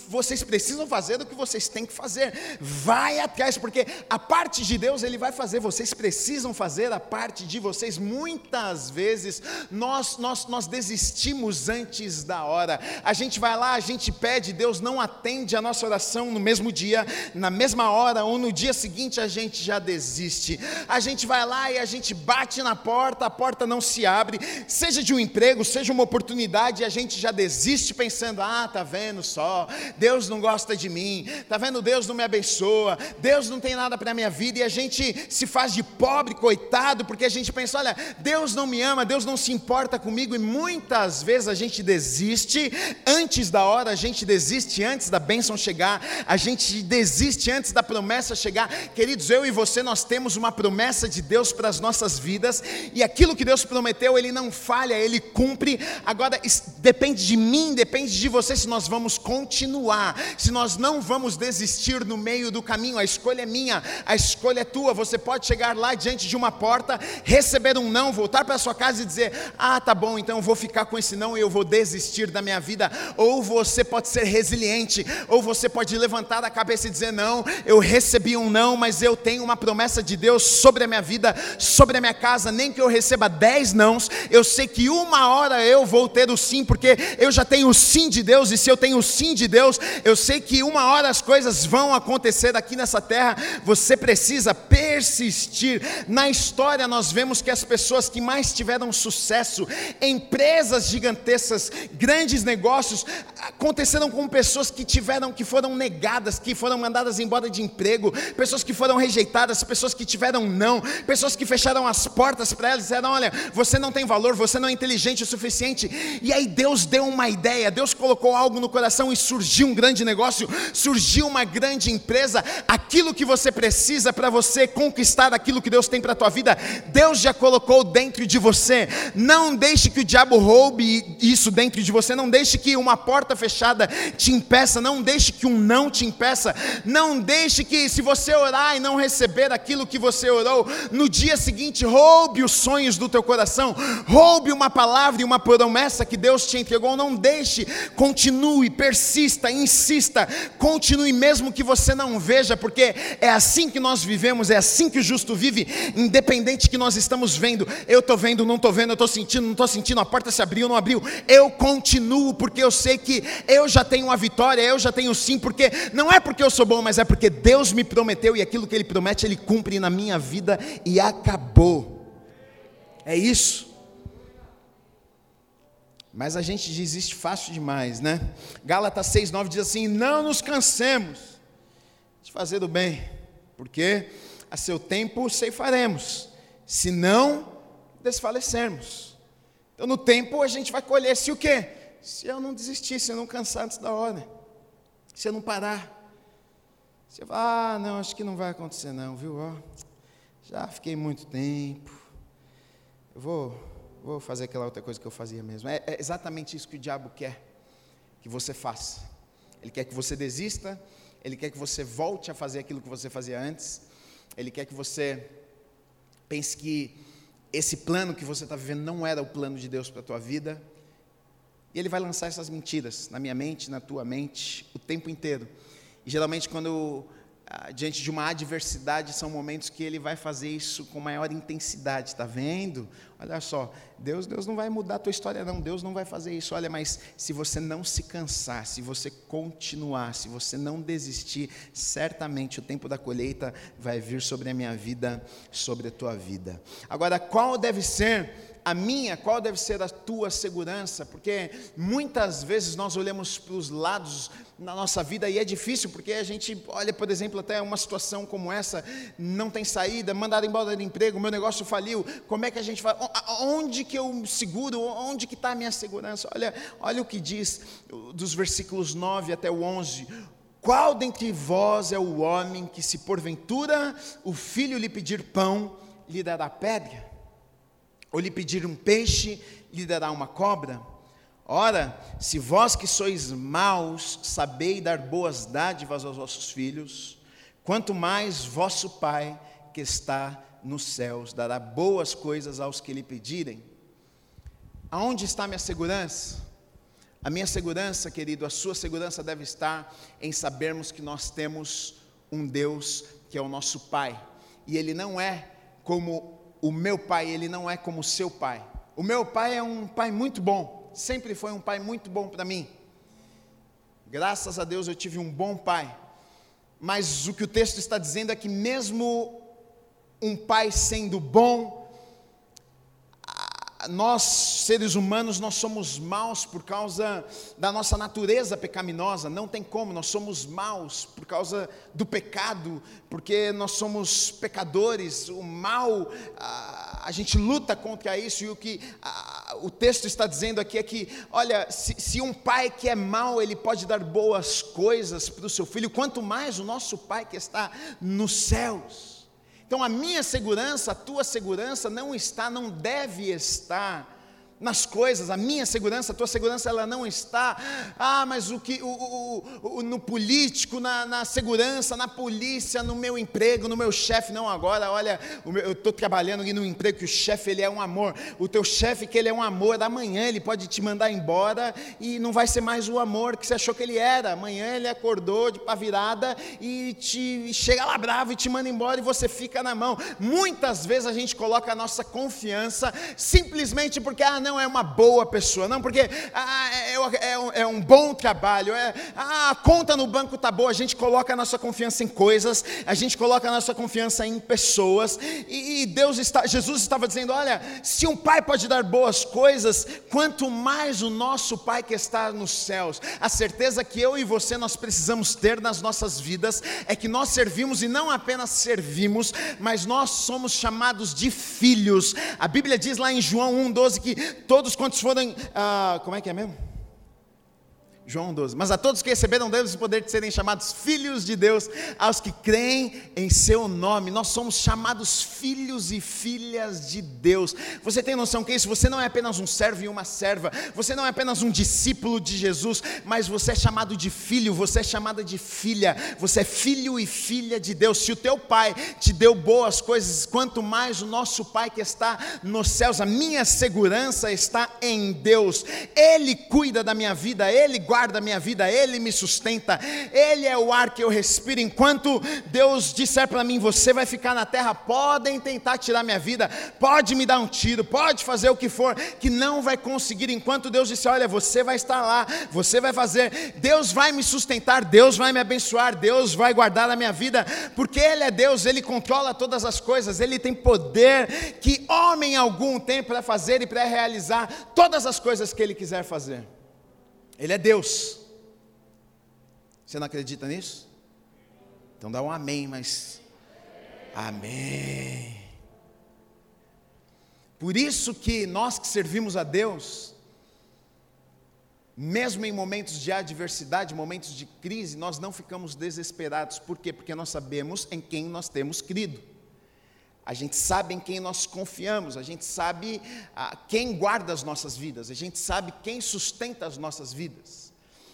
vocês precisam fazer o que vocês têm que fazer. Vai atrás, porque a parte de Deus Ele vai fazer, vocês precisam fazer a parte de vocês. Muitas vezes nós, nós, nós desistimos antes da hora. A gente vai lá, a gente pede, Deus não atende a nossa oração no mesmo dia, na mesma hora, ou no dia seguinte a gente já desiste. A gente vai lá e a gente bate na porta, a porta não se abre, seja de um emprego, seja uma oportunidade, a gente já desiste pensando: ah, tá vendo só, Deus não gosta de mim, tá vendo? Deus não me abençoa, Deus não tem nada para minha vida, e a gente se faz de pobre, coitado, porque a gente pensa: olha, Deus não me ama, Deus não se importa comigo, e muitas vezes a gente desiste antes da hora, a gente desiste antes da bênção chegar, a gente desiste antes da promessa chegar. Queridos, eu e você, nós temos uma promessa de Deus para as nossas vidas, e aquilo que Deus prometeu, Ele não falha, Ele cumpre. Agora, depende de mim, depende de você se nós vamos continuar continuar, se nós não vamos desistir no meio do caminho, a escolha é minha, a escolha é tua. Você pode chegar lá diante de uma porta, receber um não, voltar para sua casa e dizer: Ah, tá bom, então eu vou ficar com esse não e eu vou desistir da minha vida. Ou você pode ser resiliente, ou você pode levantar a cabeça e dizer: Não, eu recebi um não, mas eu tenho uma promessa de Deus sobre a minha vida, sobre a minha casa. Nem que eu receba dez nãos, eu sei que uma hora eu vou ter o sim, porque eu já tenho o sim de Deus, e se eu tenho o sim de Deus, Deus, eu sei que uma hora as coisas vão acontecer aqui nessa terra, você precisa persistir. Na história, nós vemos que as pessoas que mais tiveram sucesso, empresas gigantescas, grandes negócios, aconteceram com pessoas que tiveram, que foram negadas, que foram mandadas embora de emprego, pessoas que foram rejeitadas, pessoas que tiveram não, pessoas que fecharam as portas para elas, disseram: Olha, você não tem valor, você não é inteligente o suficiente. E aí Deus deu uma ideia, Deus colocou algo no coração e surgiu surgiu um grande negócio, surgiu uma grande empresa, aquilo que você precisa para você conquistar aquilo que Deus tem para a tua vida, Deus já colocou dentro de você. Não deixe que o diabo roube isso dentro de você, não deixe que uma porta fechada te impeça, não deixe que um não te impeça, não deixe que se você orar e não receber aquilo que você orou, no dia seguinte roube os sonhos do teu coração, roube uma palavra e uma promessa que Deus te entregou, não deixe, continue, persista, insista, continue mesmo que você não veja, porque é assim que nós vivemos, é assim que o justo vive, independente que nós estamos vendo, eu estou vendo, não estou vendo, eu estou sentindo, não estou sentindo, a porta se abriu, não abriu, eu continuo, porque eu sei que eu já tenho uma vitória, eu já tenho sim, porque não é porque eu sou bom, mas é porque Deus me prometeu e aquilo que Ele promete, Ele cumpre na minha vida e acabou. É isso. Mas a gente desiste fácil demais, né? Gálatas 6,9 diz assim: Não nos cansemos de fazer o bem, porque a seu tempo ceifaremos, se não desfalecermos. Então, no tempo, a gente vai colher se o quê? Se eu não desistir, se eu não cansar antes da hora, se eu não parar. Você fala, ah, não, acho que não vai acontecer, não, viu? Ó, já fiquei muito tempo, eu vou vou fazer aquela outra coisa que eu fazia mesmo. É, é, exatamente isso que o diabo quer que você faça. Ele quer que você desista, ele quer que você volte a fazer aquilo que você fazia antes, ele quer que você pense que esse plano que você está vivendo não era o plano de Deus para a tua vida. E ele vai lançar essas mentiras na minha mente, na tua mente, o tempo inteiro. E geralmente, quando diante de uma adversidade, são momentos que ele vai fazer isso com maior intensidade, está vendo? Olha só, Deus, Deus não vai mudar a tua história, não, Deus não vai fazer isso. Olha, mas se você não se cansar, se você continuar, se você não desistir, certamente o tempo da colheita vai vir sobre a minha vida, sobre a tua vida. Agora, qual deve ser a minha, qual deve ser a tua segurança? Porque muitas vezes nós olhamos para os lados na nossa vida e é difícil, porque a gente olha, por exemplo, até uma situação como essa, não tem saída, mandaram embora do emprego, meu negócio faliu, como é que a gente vai, onde que eu seguro, onde que está a minha segurança? Olha, olha o que diz dos versículos 9 até o 11, qual dentre vós é o homem que se porventura o filho lhe pedir pão, lhe dará pedra? Ou lhe pedir um peixe, lhe dará uma cobra? Ora, se vós que sois maus sabei dar boas dádivas aos vossos filhos, quanto mais vosso Pai que está nos céus dará boas coisas aos que lhe pedirem. Aonde está minha segurança? A minha segurança, querido, a sua segurança deve estar em sabermos que nós temos um Deus que é o nosso Pai, e Ele não é como o meu pai, ele não é como o seu pai. O meu pai é um pai muito bom, sempre foi um pai muito bom para mim. Graças a Deus eu tive um bom pai. Mas o que o texto está dizendo é que, mesmo um pai sendo bom, nós, seres humanos, nós somos maus por causa da nossa natureza pecaminosa, não tem como, nós somos maus por causa do pecado, porque nós somos pecadores, o mal, a, gente luta contra isso, e o que o texto está dizendo aqui é que, olha, se, se um pai que é mau, ele pode dar boas coisas para o seu filho, quanto mais o nosso pai que está nos céus. Então a minha segurança, a tua segurança não está, não deve estar nas coisas, a minha segurança, a tua segurança, ela não está, ah, mas o que, o, o, o no político, na, na, segurança, na polícia, no meu emprego, no meu chefe, não agora, olha, eu estou trabalhando aqui no emprego que o chefe, ele é um amor, o teu chefe que ele é um amor, amanhã ele pode te mandar embora e não vai ser mais o amor que você achou que ele era, amanhã ele acordou de pá virada e te chega lá bravo e te manda embora e você fica na mão, muitas vezes a gente coloca a nossa confiança simplesmente porque, ah não, não é uma boa pessoa, não, porque ah, é, é, é, um bom trabalho, é, ah, a conta no banco está boa, a gente coloca a nossa confiança em coisas, a gente coloca a nossa confiança em pessoas, e, e Deus está, Jesus estava dizendo: olha, se um pai pode dar boas coisas, quanto mais o nosso Pai que está nos céus, a certeza que eu e você nós precisamos ter nas nossas vidas é que nós servimos e não apenas servimos, mas nós somos chamados de filhos. A Bíblia diz lá em João 1,12 que todos quantos forem, ah, como é que é mesmo? João 12. Mas a todos que receberam Deus o poder de serem chamados filhos de Deus, aos que creem em seu nome. Nós somos chamados filhos e filhas de Deus. Você tem noção que é isso? Você não é apenas um servo e uma serva. Você não é apenas um discípulo de Jesus, mas você é chamado de filho, você é chamada de filha. Você é filho e filha de Deus. Se o teu pai te deu boas coisas, quanto mais o nosso Pai que está nos céus, a minha segurança está em Deus. Ele cuida da minha vida, ele guarda a minha vida, Ele me sustenta, Ele é o ar que eu respiro. Enquanto Deus disser para mim, você vai ficar na terra, podem tentar tirar minha vida, pode me dar um tiro, pode fazer o que for, que não vai conseguir. Enquanto Deus disser, olha, você vai estar lá, você vai fazer, Deus vai me sustentar, Deus vai me abençoar, Deus vai guardar a minha vida, porque Ele é Deus, Ele controla todas as coisas, Ele tem poder que homem algum tem para fazer e para realizar todas as coisas que Ele quiser fazer. Ele é Deus. Você não acredita nisso? Então dá um amém, mas. Amém. Por isso que nós que servimos a Deus, mesmo em momentos de adversidade, momentos de crise, nós não ficamos desesperados. Por quê? Porque nós sabemos em quem nós temos crido. A gente sabe em quem nós confiamos, a gente sabe ah, quem guarda as nossas vidas, a gente sabe quem sustenta as nossas vidas.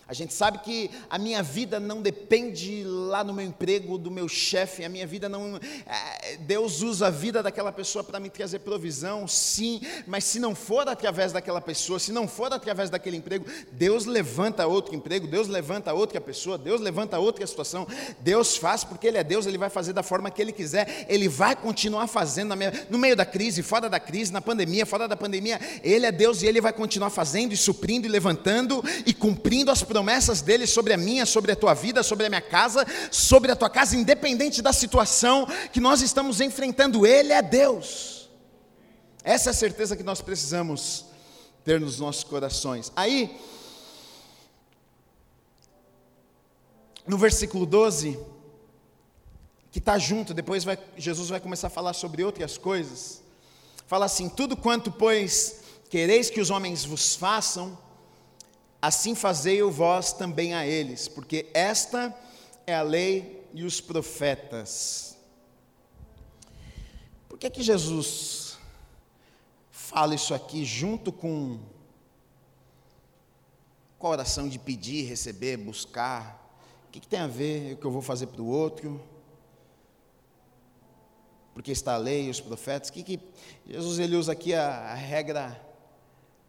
A gente sabe que a minha vida não depende lá no meu emprego, do meu chefe, a minha vida não. É, Deus usa a vida daquela pessoa para me trazer provisão, sim, mas se não for através daquela pessoa, se não for através daquele emprego, Deus levanta outro emprego, Deus levanta outra pessoa, Deus levanta outra situação. Deus faz porque Ele é Deus, Ele vai fazer da forma que Ele quiser, Ele vai continuar fazendo no meio da crise, fora da crise, na pandemia, fora da pandemia, Ele é Deus e Ele vai continuar fazendo e suprindo e levantando e cumprindo as promessas promessas dele sobre a minha, sobre a tua vida, sobre a minha casa, sobre a tua casa, independente da situação que nós estamos enfrentando, Ele é Deus. Essa é a certeza que nós precisamos ter nos nossos corações. Aí, no versículo 12, que está junto, depois vai, Jesus vai começar a falar sobre outras coisas. Fala assim: tudo quanto, pois, quereis que os homens vos façam, assim fazei-o vós também a eles, porque esta é a lei e os profetas. Por que que Jesus fala isso aqui junto com a oração de pedir, receber, buscar? O que, que tem a ver o que eu vou fazer para o outro? Porque está a lei e os profetas. Que, que Jesus ele usa aqui a, a regra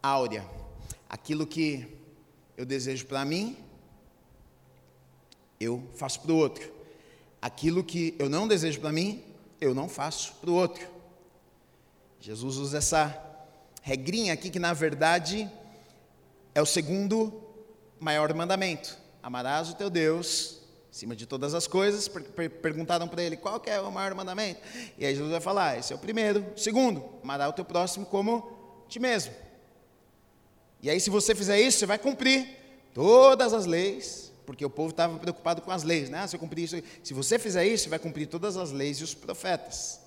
áurea, aquilo que eu desejo para mim, eu faço para o outro. Aquilo que eu não desejo para mim, eu não faço para o outro. Jesus usa essa regrinha aqui que na verdade é o segundo maior mandamento. Amarás o teu Deus acima de todas as coisas. Perguntaram para ele qual é o maior mandamento. E aí Jesus vai falar: esse é o primeiro. Segundo, amarás o teu próximo como ti mesmo. E aí, se você fizer isso, você vai cumprir todas as leis, porque o povo estava preocupado com as leis, né? Ah, se eu cumprir isso, se você fizer isso, você vai cumprir todas as leis e os profetas.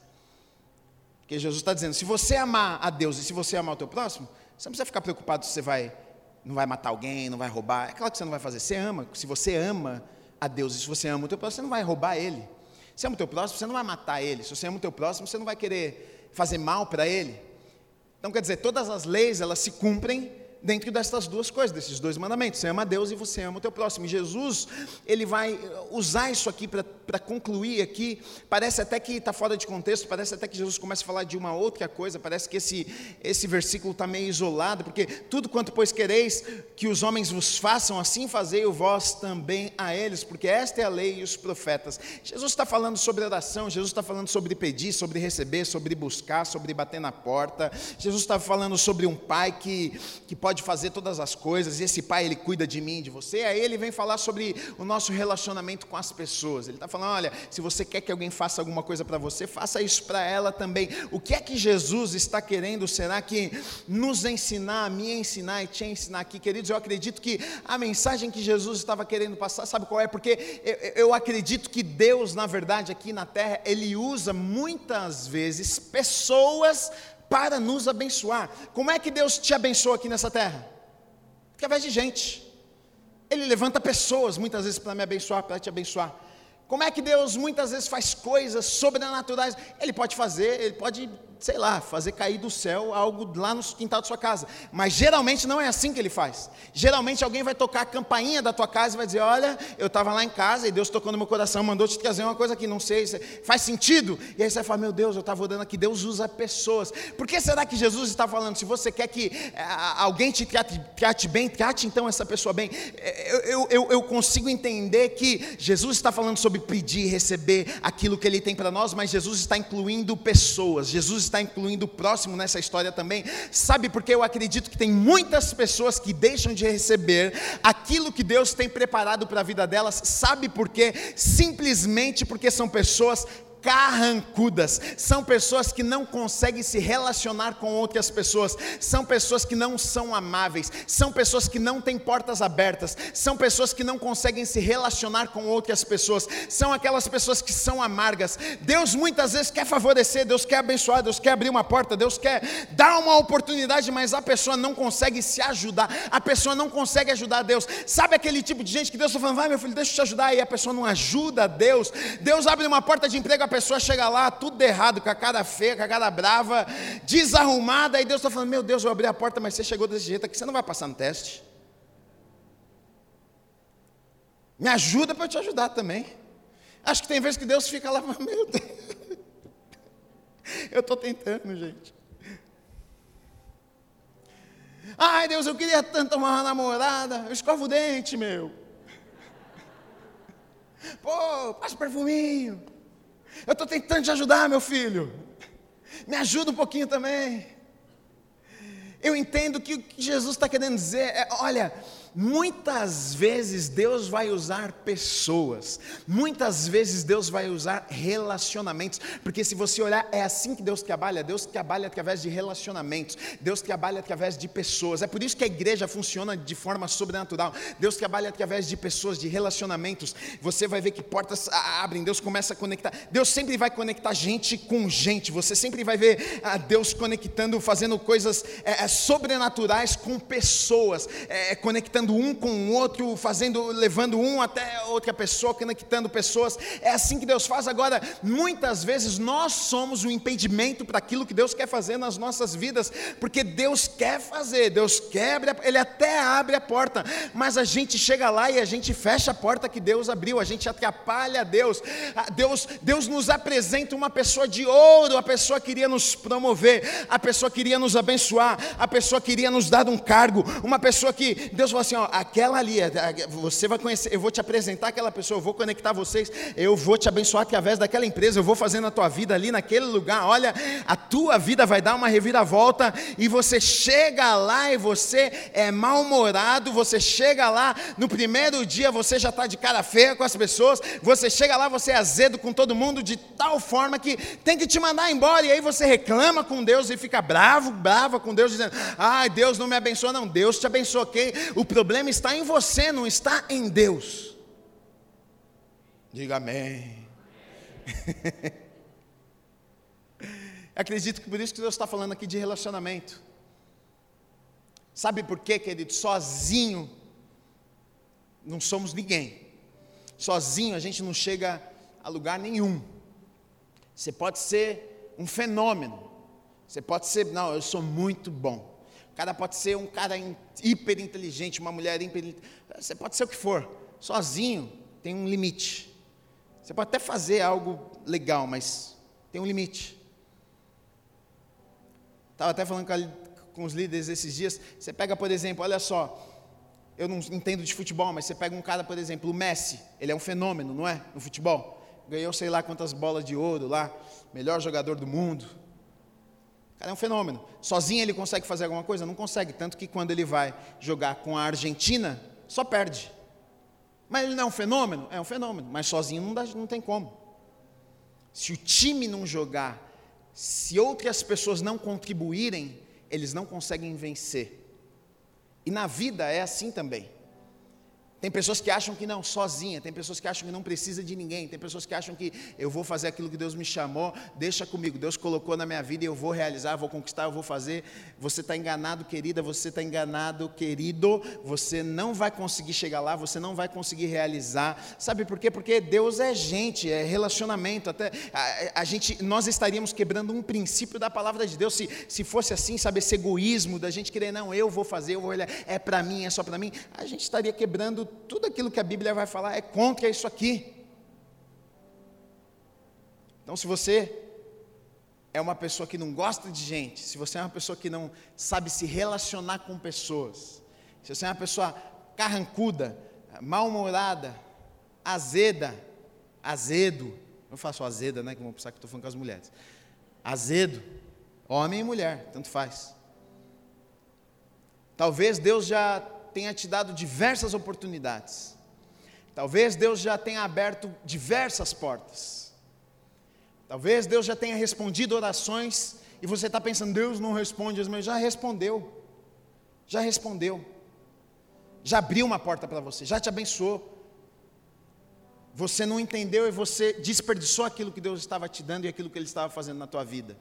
Porque Jesus está dizendo: se você amar a Deus e se você amar o teu próximo, você não precisa ficar preocupado se você vai, não vai matar alguém, não vai roubar. É claro que você não vai fazer. Você ama. Se você ama a Deus e se você ama o teu próximo, você não vai roubar ele. Se ama o teu próximo, você não vai matar ele. Se você ama o teu próximo, você não vai querer fazer mal para ele. Então, quer dizer, todas as leis, elas se cumprem dentro dessas duas coisas, desses dois mandamentos. Você ama a Deus e você ama o teu próximo. E Jesus, ele vai usar isso aqui para concluir aqui. Parece até que está fora de contexto, parece até que Jesus começa a falar de uma outra coisa, parece que esse, esse versículo está meio isolado, porque tudo quanto, pois, quereis que os homens vos façam, assim fazei o vós também a eles, porque esta é a lei e os profetas. Jesus está falando sobre oração, Jesus está falando sobre pedir, sobre receber, sobre buscar, sobre bater na porta. Jesus está falando sobre um pai que, que pode fazer todas as coisas, e esse pai ele cuida de mim, de você. Aí ele vem falar sobre o nosso relacionamento com as pessoas. Ele está falando: olha, se você quer que alguém faça alguma coisa para você, faça isso para ela também. O que é que Jesus está querendo? Será que nos ensinar, me ensinar e te ensinar aqui, queridos? Eu acredito que a mensagem que Jesus estava querendo passar, sabe qual é? Porque eu, eu acredito que Deus, na verdade, aqui na terra, ele usa muitas vezes pessoas para nos abençoar. Como é que Deus te abençoa aqui nessa terra? Através de gente. Ele levanta pessoas muitas vezes para me abençoar, para te abençoar. Como é que Deus muitas vezes faz coisas sobrenaturais? Ele pode fazer, ele pode sei lá, fazer cair do céu algo lá no quintal da sua casa. Mas geralmente não é assim que ele faz. Geralmente alguém vai tocar a campainha da tua casa e vai dizer: Olha, eu estava lá em casa e Deus tocou no meu coração, mandou te trazer uma coisa que não sei, faz sentido. E aí você vai falar: Meu Deus, eu estava orando aqui. Deus usa pessoas. Por que será que Jesus está falando? Se você quer que eh, alguém te trate, trate bem, trate então essa pessoa bem. Eu, eu, eu, eu consigo entender que Jesus está falando sobre pedir, receber aquilo que ele tem para nós, mas Jesus está incluindo pessoas. Jesus está está incluindo o próximo nessa história também. Sabe porque eu acredito que tem muitas pessoas que deixam de receber aquilo que Deus tem preparado para a vida delas. Sabe por quê? Simplesmente porque são pessoas carrancudas, são pessoas que não conseguem se relacionar com outras pessoas, são pessoas que não são amáveis, são pessoas que não têm portas abertas, são pessoas que não conseguem se relacionar com outras pessoas, são aquelas pessoas que são amargas. Deus muitas vezes quer favorecer, Deus quer abençoar, Deus quer abrir uma porta, Deus quer dar uma oportunidade, mas a pessoa não consegue se ajudar, a pessoa não consegue ajudar Deus. Sabe aquele tipo de gente que Deus está falando, vai meu filho, deixa eu te ajudar, e a pessoa não ajuda Deus. Deus abre uma porta de emprego, a pessoa chega lá, tudo errado, com a cara feia, com a cara brava, desarrumada, e Deus está falando: Meu Deus, eu abri a porta, mas você chegou desse jeito aqui, você não vai passar no teste. Me ajuda para eu te ajudar também. Acho que tem vezes que Deus fica lá, meu Deus. Eu estou tentando, gente. Ai, Deus, eu queria tanto uma namorada. Eu escovo o dente, meu. Pô, passa perfuminho. Eu estou tentando te ajudar, meu filho. Me ajuda um pouquinho também. Eu entendo que o que Jesus está querendo dizer é: olha, Muitas vezes Deus vai usar pessoas, muitas vezes Deus vai usar relacionamentos, porque se você olhar, é assim que Deus trabalha: Deus trabalha através de relacionamentos, Deus trabalha através de pessoas. É por isso que a igreja funciona de forma sobrenatural. Deus trabalha através de pessoas, de relacionamentos. Você vai ver que portas abrem, Deus começa a conectar. Deus sempre vai conectar gente com gente, você sempre vai ver ah, Deus conectando, fazendo coisas é, sobrenaturais com pessoas, é, conectando um com o outro, fazendo, levando um até outra pessoa, conectando pessoas. É assim que Deus faz. Agora, muitas vezes nós somos um impedimento para aquilo que Deus quer fazer nas nossas vidas, porque Deus quer fazer, Deus quebra, Ele até abre a porta, mas a gente chega lá e a gente fecha a porta que Deus abriu, a gente atrapalha Deus. Deus, Deus nos apresenta uma pessoa de ouro, a pessoa queria nos promover, a pessoa queria nos abençoar, a pessoa queria nos dar um cargo, uma pessoa que Deus falou assim, assim, ó, aquela ali, você vai conhecer, eu vou te apresentar aquela pessoa, eu vou conectar vocês, eu vou te abençoar através daquela empresa, eu vou fazer na tua vida ali naquele lugar. Olha, a tua vida vai dar uma reviravolta e você chega lá e você é mal-humorado, você chega lá no primeiro dia você já está de cara feia com as pessoas, você chega lá você é azedo com todo mundo de tal forma que tem que te mandar embora e aí você reclama com Deus e fica bravo, brava com Deus dizendo: "Ai, Deus não me abençoa não, Deus te abençoou, quem? O problema está em você, não está em Deus. Diga amém. Acredito que por isso que Deus está falando aqui de relacionamento. Sabe por quê, querido? Sozinho não somos ninguém. Sozinho a gente não chega a lugar nenhum. Você pode ser um fenômeno. Você pode ser, não, eu sou muito bom. O cara pode ser um cara hiper inteligente, uma mulher hiper Você pode ser o que for. Sozinho tem um limite. Você pode até fazer algo legal, mas tem um limite. Estava até falando com, os líderes esses dias. Você pega, por exemplo, olha só. Eu não entendo de futebol, mas você pega um cara, por exemplo, o Messi. Ele é um fenômeno, não é? No futebol. Ganhou sei lá quantas bolas de ouro lá. Melhor jogador do mundo cara é um fenômeno. Sozinho ele consegue fazer alguma coisa? Não consegue. Tanto que quando ele vai jogar com a Argentina, só perde. Mas ele não é um fenômeno? É um fenômeno. Mas sozinho não, dá, não tem como. Se o time não jogar, se outras pessoas não contribuírem, eles não conseguem vencer. E na vida é assim também. Tem pessoas que acham que não, sozinha, tem pessoas que acham que não precisa de ninguém, tem pessoas que acham que eu vou fazer aquilo que Deus me chamou, deixa comigo, Deus colocou na minha vida e eu vou realizar, vou conquistar, eu vou fazer. Você está enganado, querida, você está enganado, querido, você não vai conseguir chegar lá, você não vai conseguir realizar. Sabe por quê? Porque Deus é gente, é relacionamento. Até a, a gente, nós estaríamos quebrando um princípio da palavra de Deus se, se fosse assim, sabe, esse egoísmo da gente querer, não, eu vou fazer, eu vou olhar, é para mim, é só para mim. A gente estaria quebrando tudo aquilo que a Bíblia vai falar é contra isso aqui. Então, se você é uma pessoa que não gosta de gente, se você é uma pessoa que não sabe se relacionar com pessoas, se você é uma pessoa carrancuda, mal-humorada, azeda, azedo, não faço azeda, né? Que vão pensar que estou falando com as mulheres. Azedo, homem e mulher, tanto faz. Talvez Deus já tenha te dado diversas oportunidades. Talvez Deus já tenha aberto diversas portas. Talvez Deus já tenha respondido orações e você está pensando, Deus não responde, mas já respondeu. Já respondeu. Já abriu uma porta para você, já te abençoou. Você não entendeu e você desperdiçou aquilo que Deus estava te dando e aquilo que Ele estava fazendo na tua vida.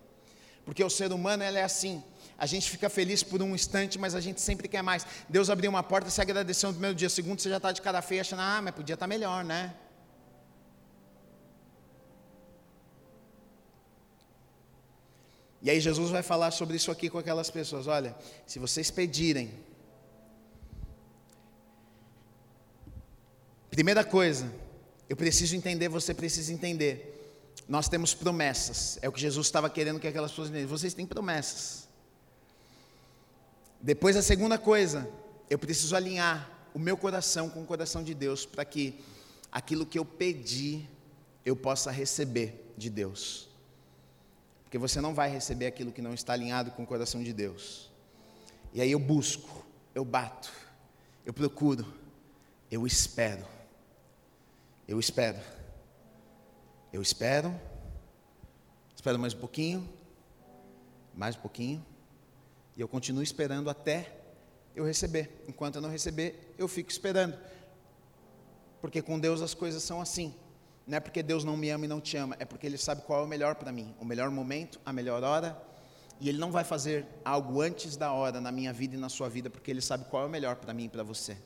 Porque o ser humano é assim. A gente fica feliz por um instante, mas a gente sempre quer mais. Deus abriu uma porta, você agradeceu no primeiro dia, segundo você já está de cara feia, achando, ah, mas podia estar tá melhor, né? E aí Jesus vai falar sobre isso aqui com aquelas pessoas. Olha, se vocês pedirem, primeira coisa, eu preciso entender, você precisa entender. Nós temos promessas. É o que Jesus estava querendo que aquelas pessoas entendessem. Vocês têm promessas. Depois a segunda coisa, eu preciso alinhar o meu coração com o coração de Deus para que aquilo que eu pedi eu possa receber de Deus. Porque você não vai receber aquilo que não está alinhado com o coração de Deus. E aí eu busco, eu bato, eu procuro, eu espero. Eu espero. Eu espero. Espero mais um pouquinho. Mais um pouquinho. E eu continuo esperando até eu receber. Enquanto eu não receber, eu fico esperando. Porque com Deus as coisas são assim. Não é porque Deus não me ama e não te ama, é porque Ele sabe qual é o melhor para mim, o melhor momento, a melhor hora. E Ele não vai fazer algo antes da hora na minha vida e na sua vida, porque Ele sabe qual é o melhor para mim e para você.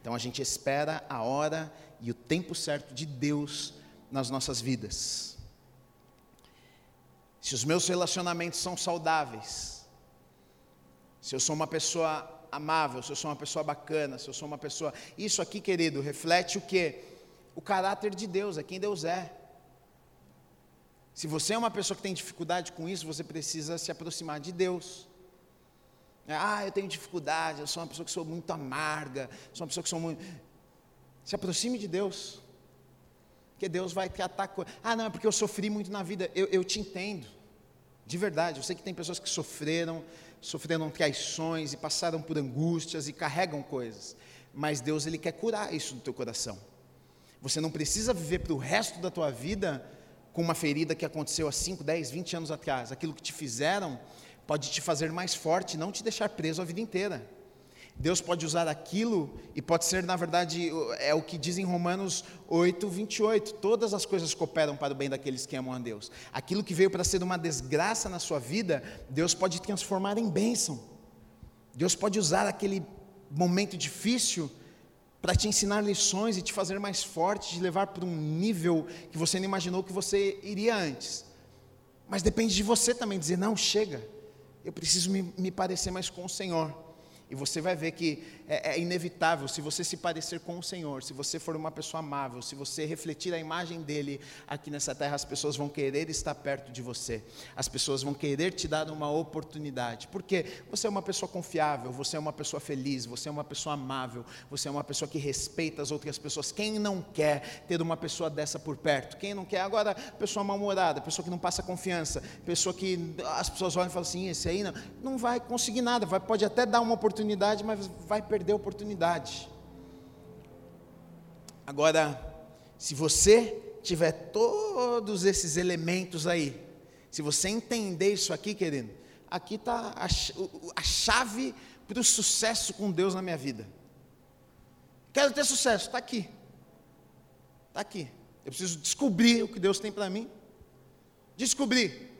Então a gente espera a hora e o tempo certo de Deus nas nossas vidas. Se os meus relacionamentos são saudáveis, se eu sou uma pessoa amável, se eu sou uma pessoa bacana, se eu sou uma pessoa. Isso aqui, querido, reflete o que? O caráter de Deus, é quem Deus é. Se você é uma pessoa que tem dificuldade com isso, você precisa se aproximar de Deus. Ah, eu tenho dificuldade, eu sou uma pessoa que sou muito amarga, sou uma pessoa que sou muito. Se aproxime de Deus. Porque Deus vai tratar com. Ah, não, é porque eu sofri muito na vida. Eu, eu te entendo. De verdade, eu sei que tem pessoas que sofreram, sofreram traições e passaram por angústias e carregam coisas. Mas Deus ele quer curar isso do teu coração. Você não precisa viver para o resto da tua vida com uma ferida que aconteceu há 5, 10, 20 anos atrás. Aquilo que te fizeram pode te fazer mais forte, não te deixar preso a vida inteira. Deus pode usar aquilo e pode ser, na verdade, é o que diz em Romanos 8, 28. Todas as coisas cooperam para o bem daqueles que amam a Deus. Aquilo que veio para ser uma desgraça na sua vida, Deus pode transformar em bênção. Deus pode usar aquele momento difícil para te ensinar lições e te fazer mais forte, te levar para um nível que você não imaginou que você iria antes. Mas depende de você também dizer: não, chega, eu preciso me, me parecer mais com o Senhor. E você vai ver que é, é, inevitável, se você se parecer com o Senhor, se você for uma pessoa amável, se você refletir a imagem dele aqui nessa terra, as pessoas vão querer estar perto de você, as pessoas vão querer te dar uma oportunidade, porque você é uma pessoa confiável, você é uma pessoa feliz, você é uma pessoa amável, você é uma pessoa que respeita as outras pessoas. Quem não quer ter uma pessoa dessa por perto? Quem não quer? Agora, pessoa mal-humorada, pessoa que não passa confiança, pessoa que as pessoas olham e falam assim: esse aí não, não vai conseguir nada, vai, pode até dar uma oportunidade oportunidade, mas vai perder a oportunidade. Agora, se você tiver todos esses elementos aí, se você entender isso aqui, querido, aqui está a, chave para o sucesso com Deus na minha vida. Quero ter sucesso, está aqui. Está aqui. Eu preciso descobrir o que Deus tem para mim. Descobrir.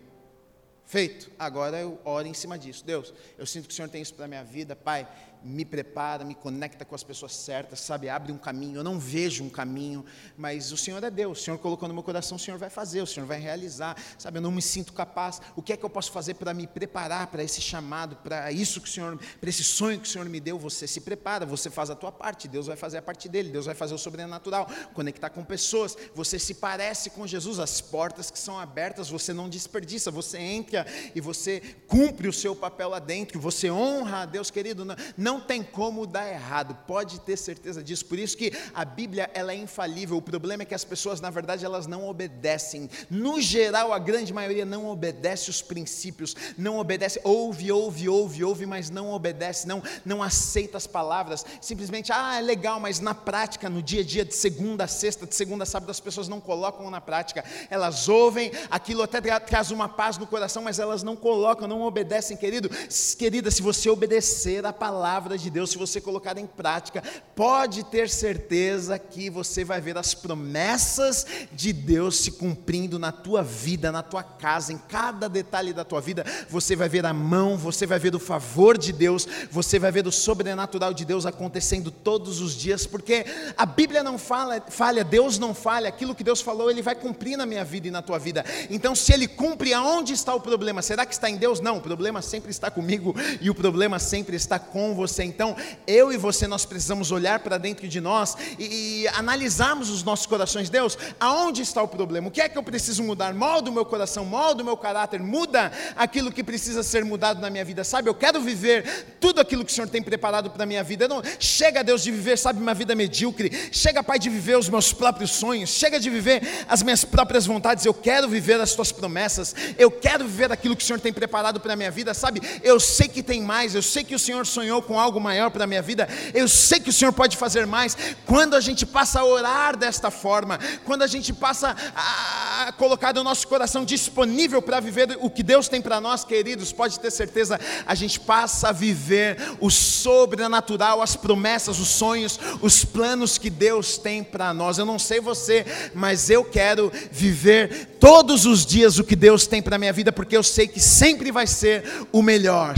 Feito. Agora eu oro em cima disso. Deus, eu sinto que o Senhor tem isso para a minha vida. Pai, me prepara, me conecta com as pessoas certas, sabe? Abre um caminho. Eu não vejo um caminho, mas o Senhor é Deus. O Senhor colocou no meu coração, o Senhor vai fazer, o Senhor vai realizar, sabe? Eu não me sinto capaz. O que é que eu posso fazer para me preparar para esse chamado, para isso que o Senhor, para esse sonho que o Senhor me deu? Você se prepara, você faz a tua parte, Deus vai fazer a parte dele, Deus vai fazer o sobrenatural, conectar com pessoas. Você se parece com Jesus, as portas que são abertas, você não desperdiça, você entra e você cumpre o seu papel lá dentro, você honra a Deus, querido. Não, não tem como dar errado, pode ter certeza disso. Por isso que a Bíblia ela é infalível. O problema é que as pessoas, na verdade, elas não obedecem. No geral, a grande maioria não obedece os princípios, não obedece, ouve, ouve, ouve, ouve, mas não obedece, não, não aceita as palavras. Simplesmente, ah, é legal, mas na prática, no dia a dia, de segunda a sexta, de segunda a sábado, as pessoas não colocam na prática. Elas ouvem, aquilo até traz uma paz no coração, mas elas não colocam, não obedecem, querido. Querida, se você obedecer a palavra, palavra de Deus, se você colocar em prática, pode ter certeza que você vai ver as promessas de Deus se cumprindo na tua vida, na tua casa, em cada detalhe da tua vida. Você vai ver a mão, você vai ver o favor de Deus, você vai ver o sobrenatural de Deus acontecendo todos os dias, porque a Bíblia não fala, falha, Deus não falha, aquilo que Deus falou, Ele vai cumprir na minha vida e na tua vida. Então, se Ele cumpre, aonde está o problema? Será que está em Deus? Não, o problema sempre está comigo e o problema sempre está com você você. Então, eu e você, nós precisamos olhar para dentro de nós e, e, analisarmos os nossos corações. Deus, aonde está o problema? O que é que eu preciso mudar? Molda o meu coração, molda o meu caráter, muda aquilo que precisa ser mudado na minha vida. Sabe, eu quero viver tudo aquilo que o Senhor tem preparado para a minha vida. Não, chega, Deus, de viver, sabe, uma vida medíocre. Chega, Pai, de viver os meus próprios sonhos. Chega de viver as minhas próprias vontades. Eu quero viver as tuas promessas. Eu quero viver aquilo que o Senhor tem preparado para a minha vida. Sabe, eu sei que tem mais. Eu sei que o Senhor sonhou com algo maior para a minha vida, eu sei que o Senhor pode fazer mais. Quando a gente passa a orar desta forma, quando a gente passa a colocar o nosso coração disponível para viver o que Deus tem para nós, queridos, pode ter certeza, a gente passa a viver o sobrenatural, as promessas, os sonhos, os planos que Deus tem para nós. Eu não sei você, mas eu quero viver todos os dias o que Deus tem para minha vida, porque eu sei que sempre vai ser o melhor.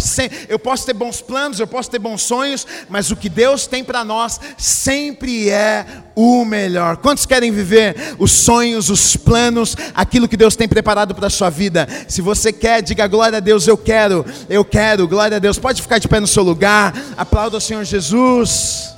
Eu posso ter bons planos, eu posso ter bons sonhos, mas o que Deus tem para nós sempre é o melhor. Quantos querem viver os sonhos, os planos, aquilo que Deus tem preparado para a sua vida? Se você quer, diga glória a Deus, eu quero, eu quero, glória a Deus. Pode ficar de pé no seu lugar, aplauda o Senhor Jesus.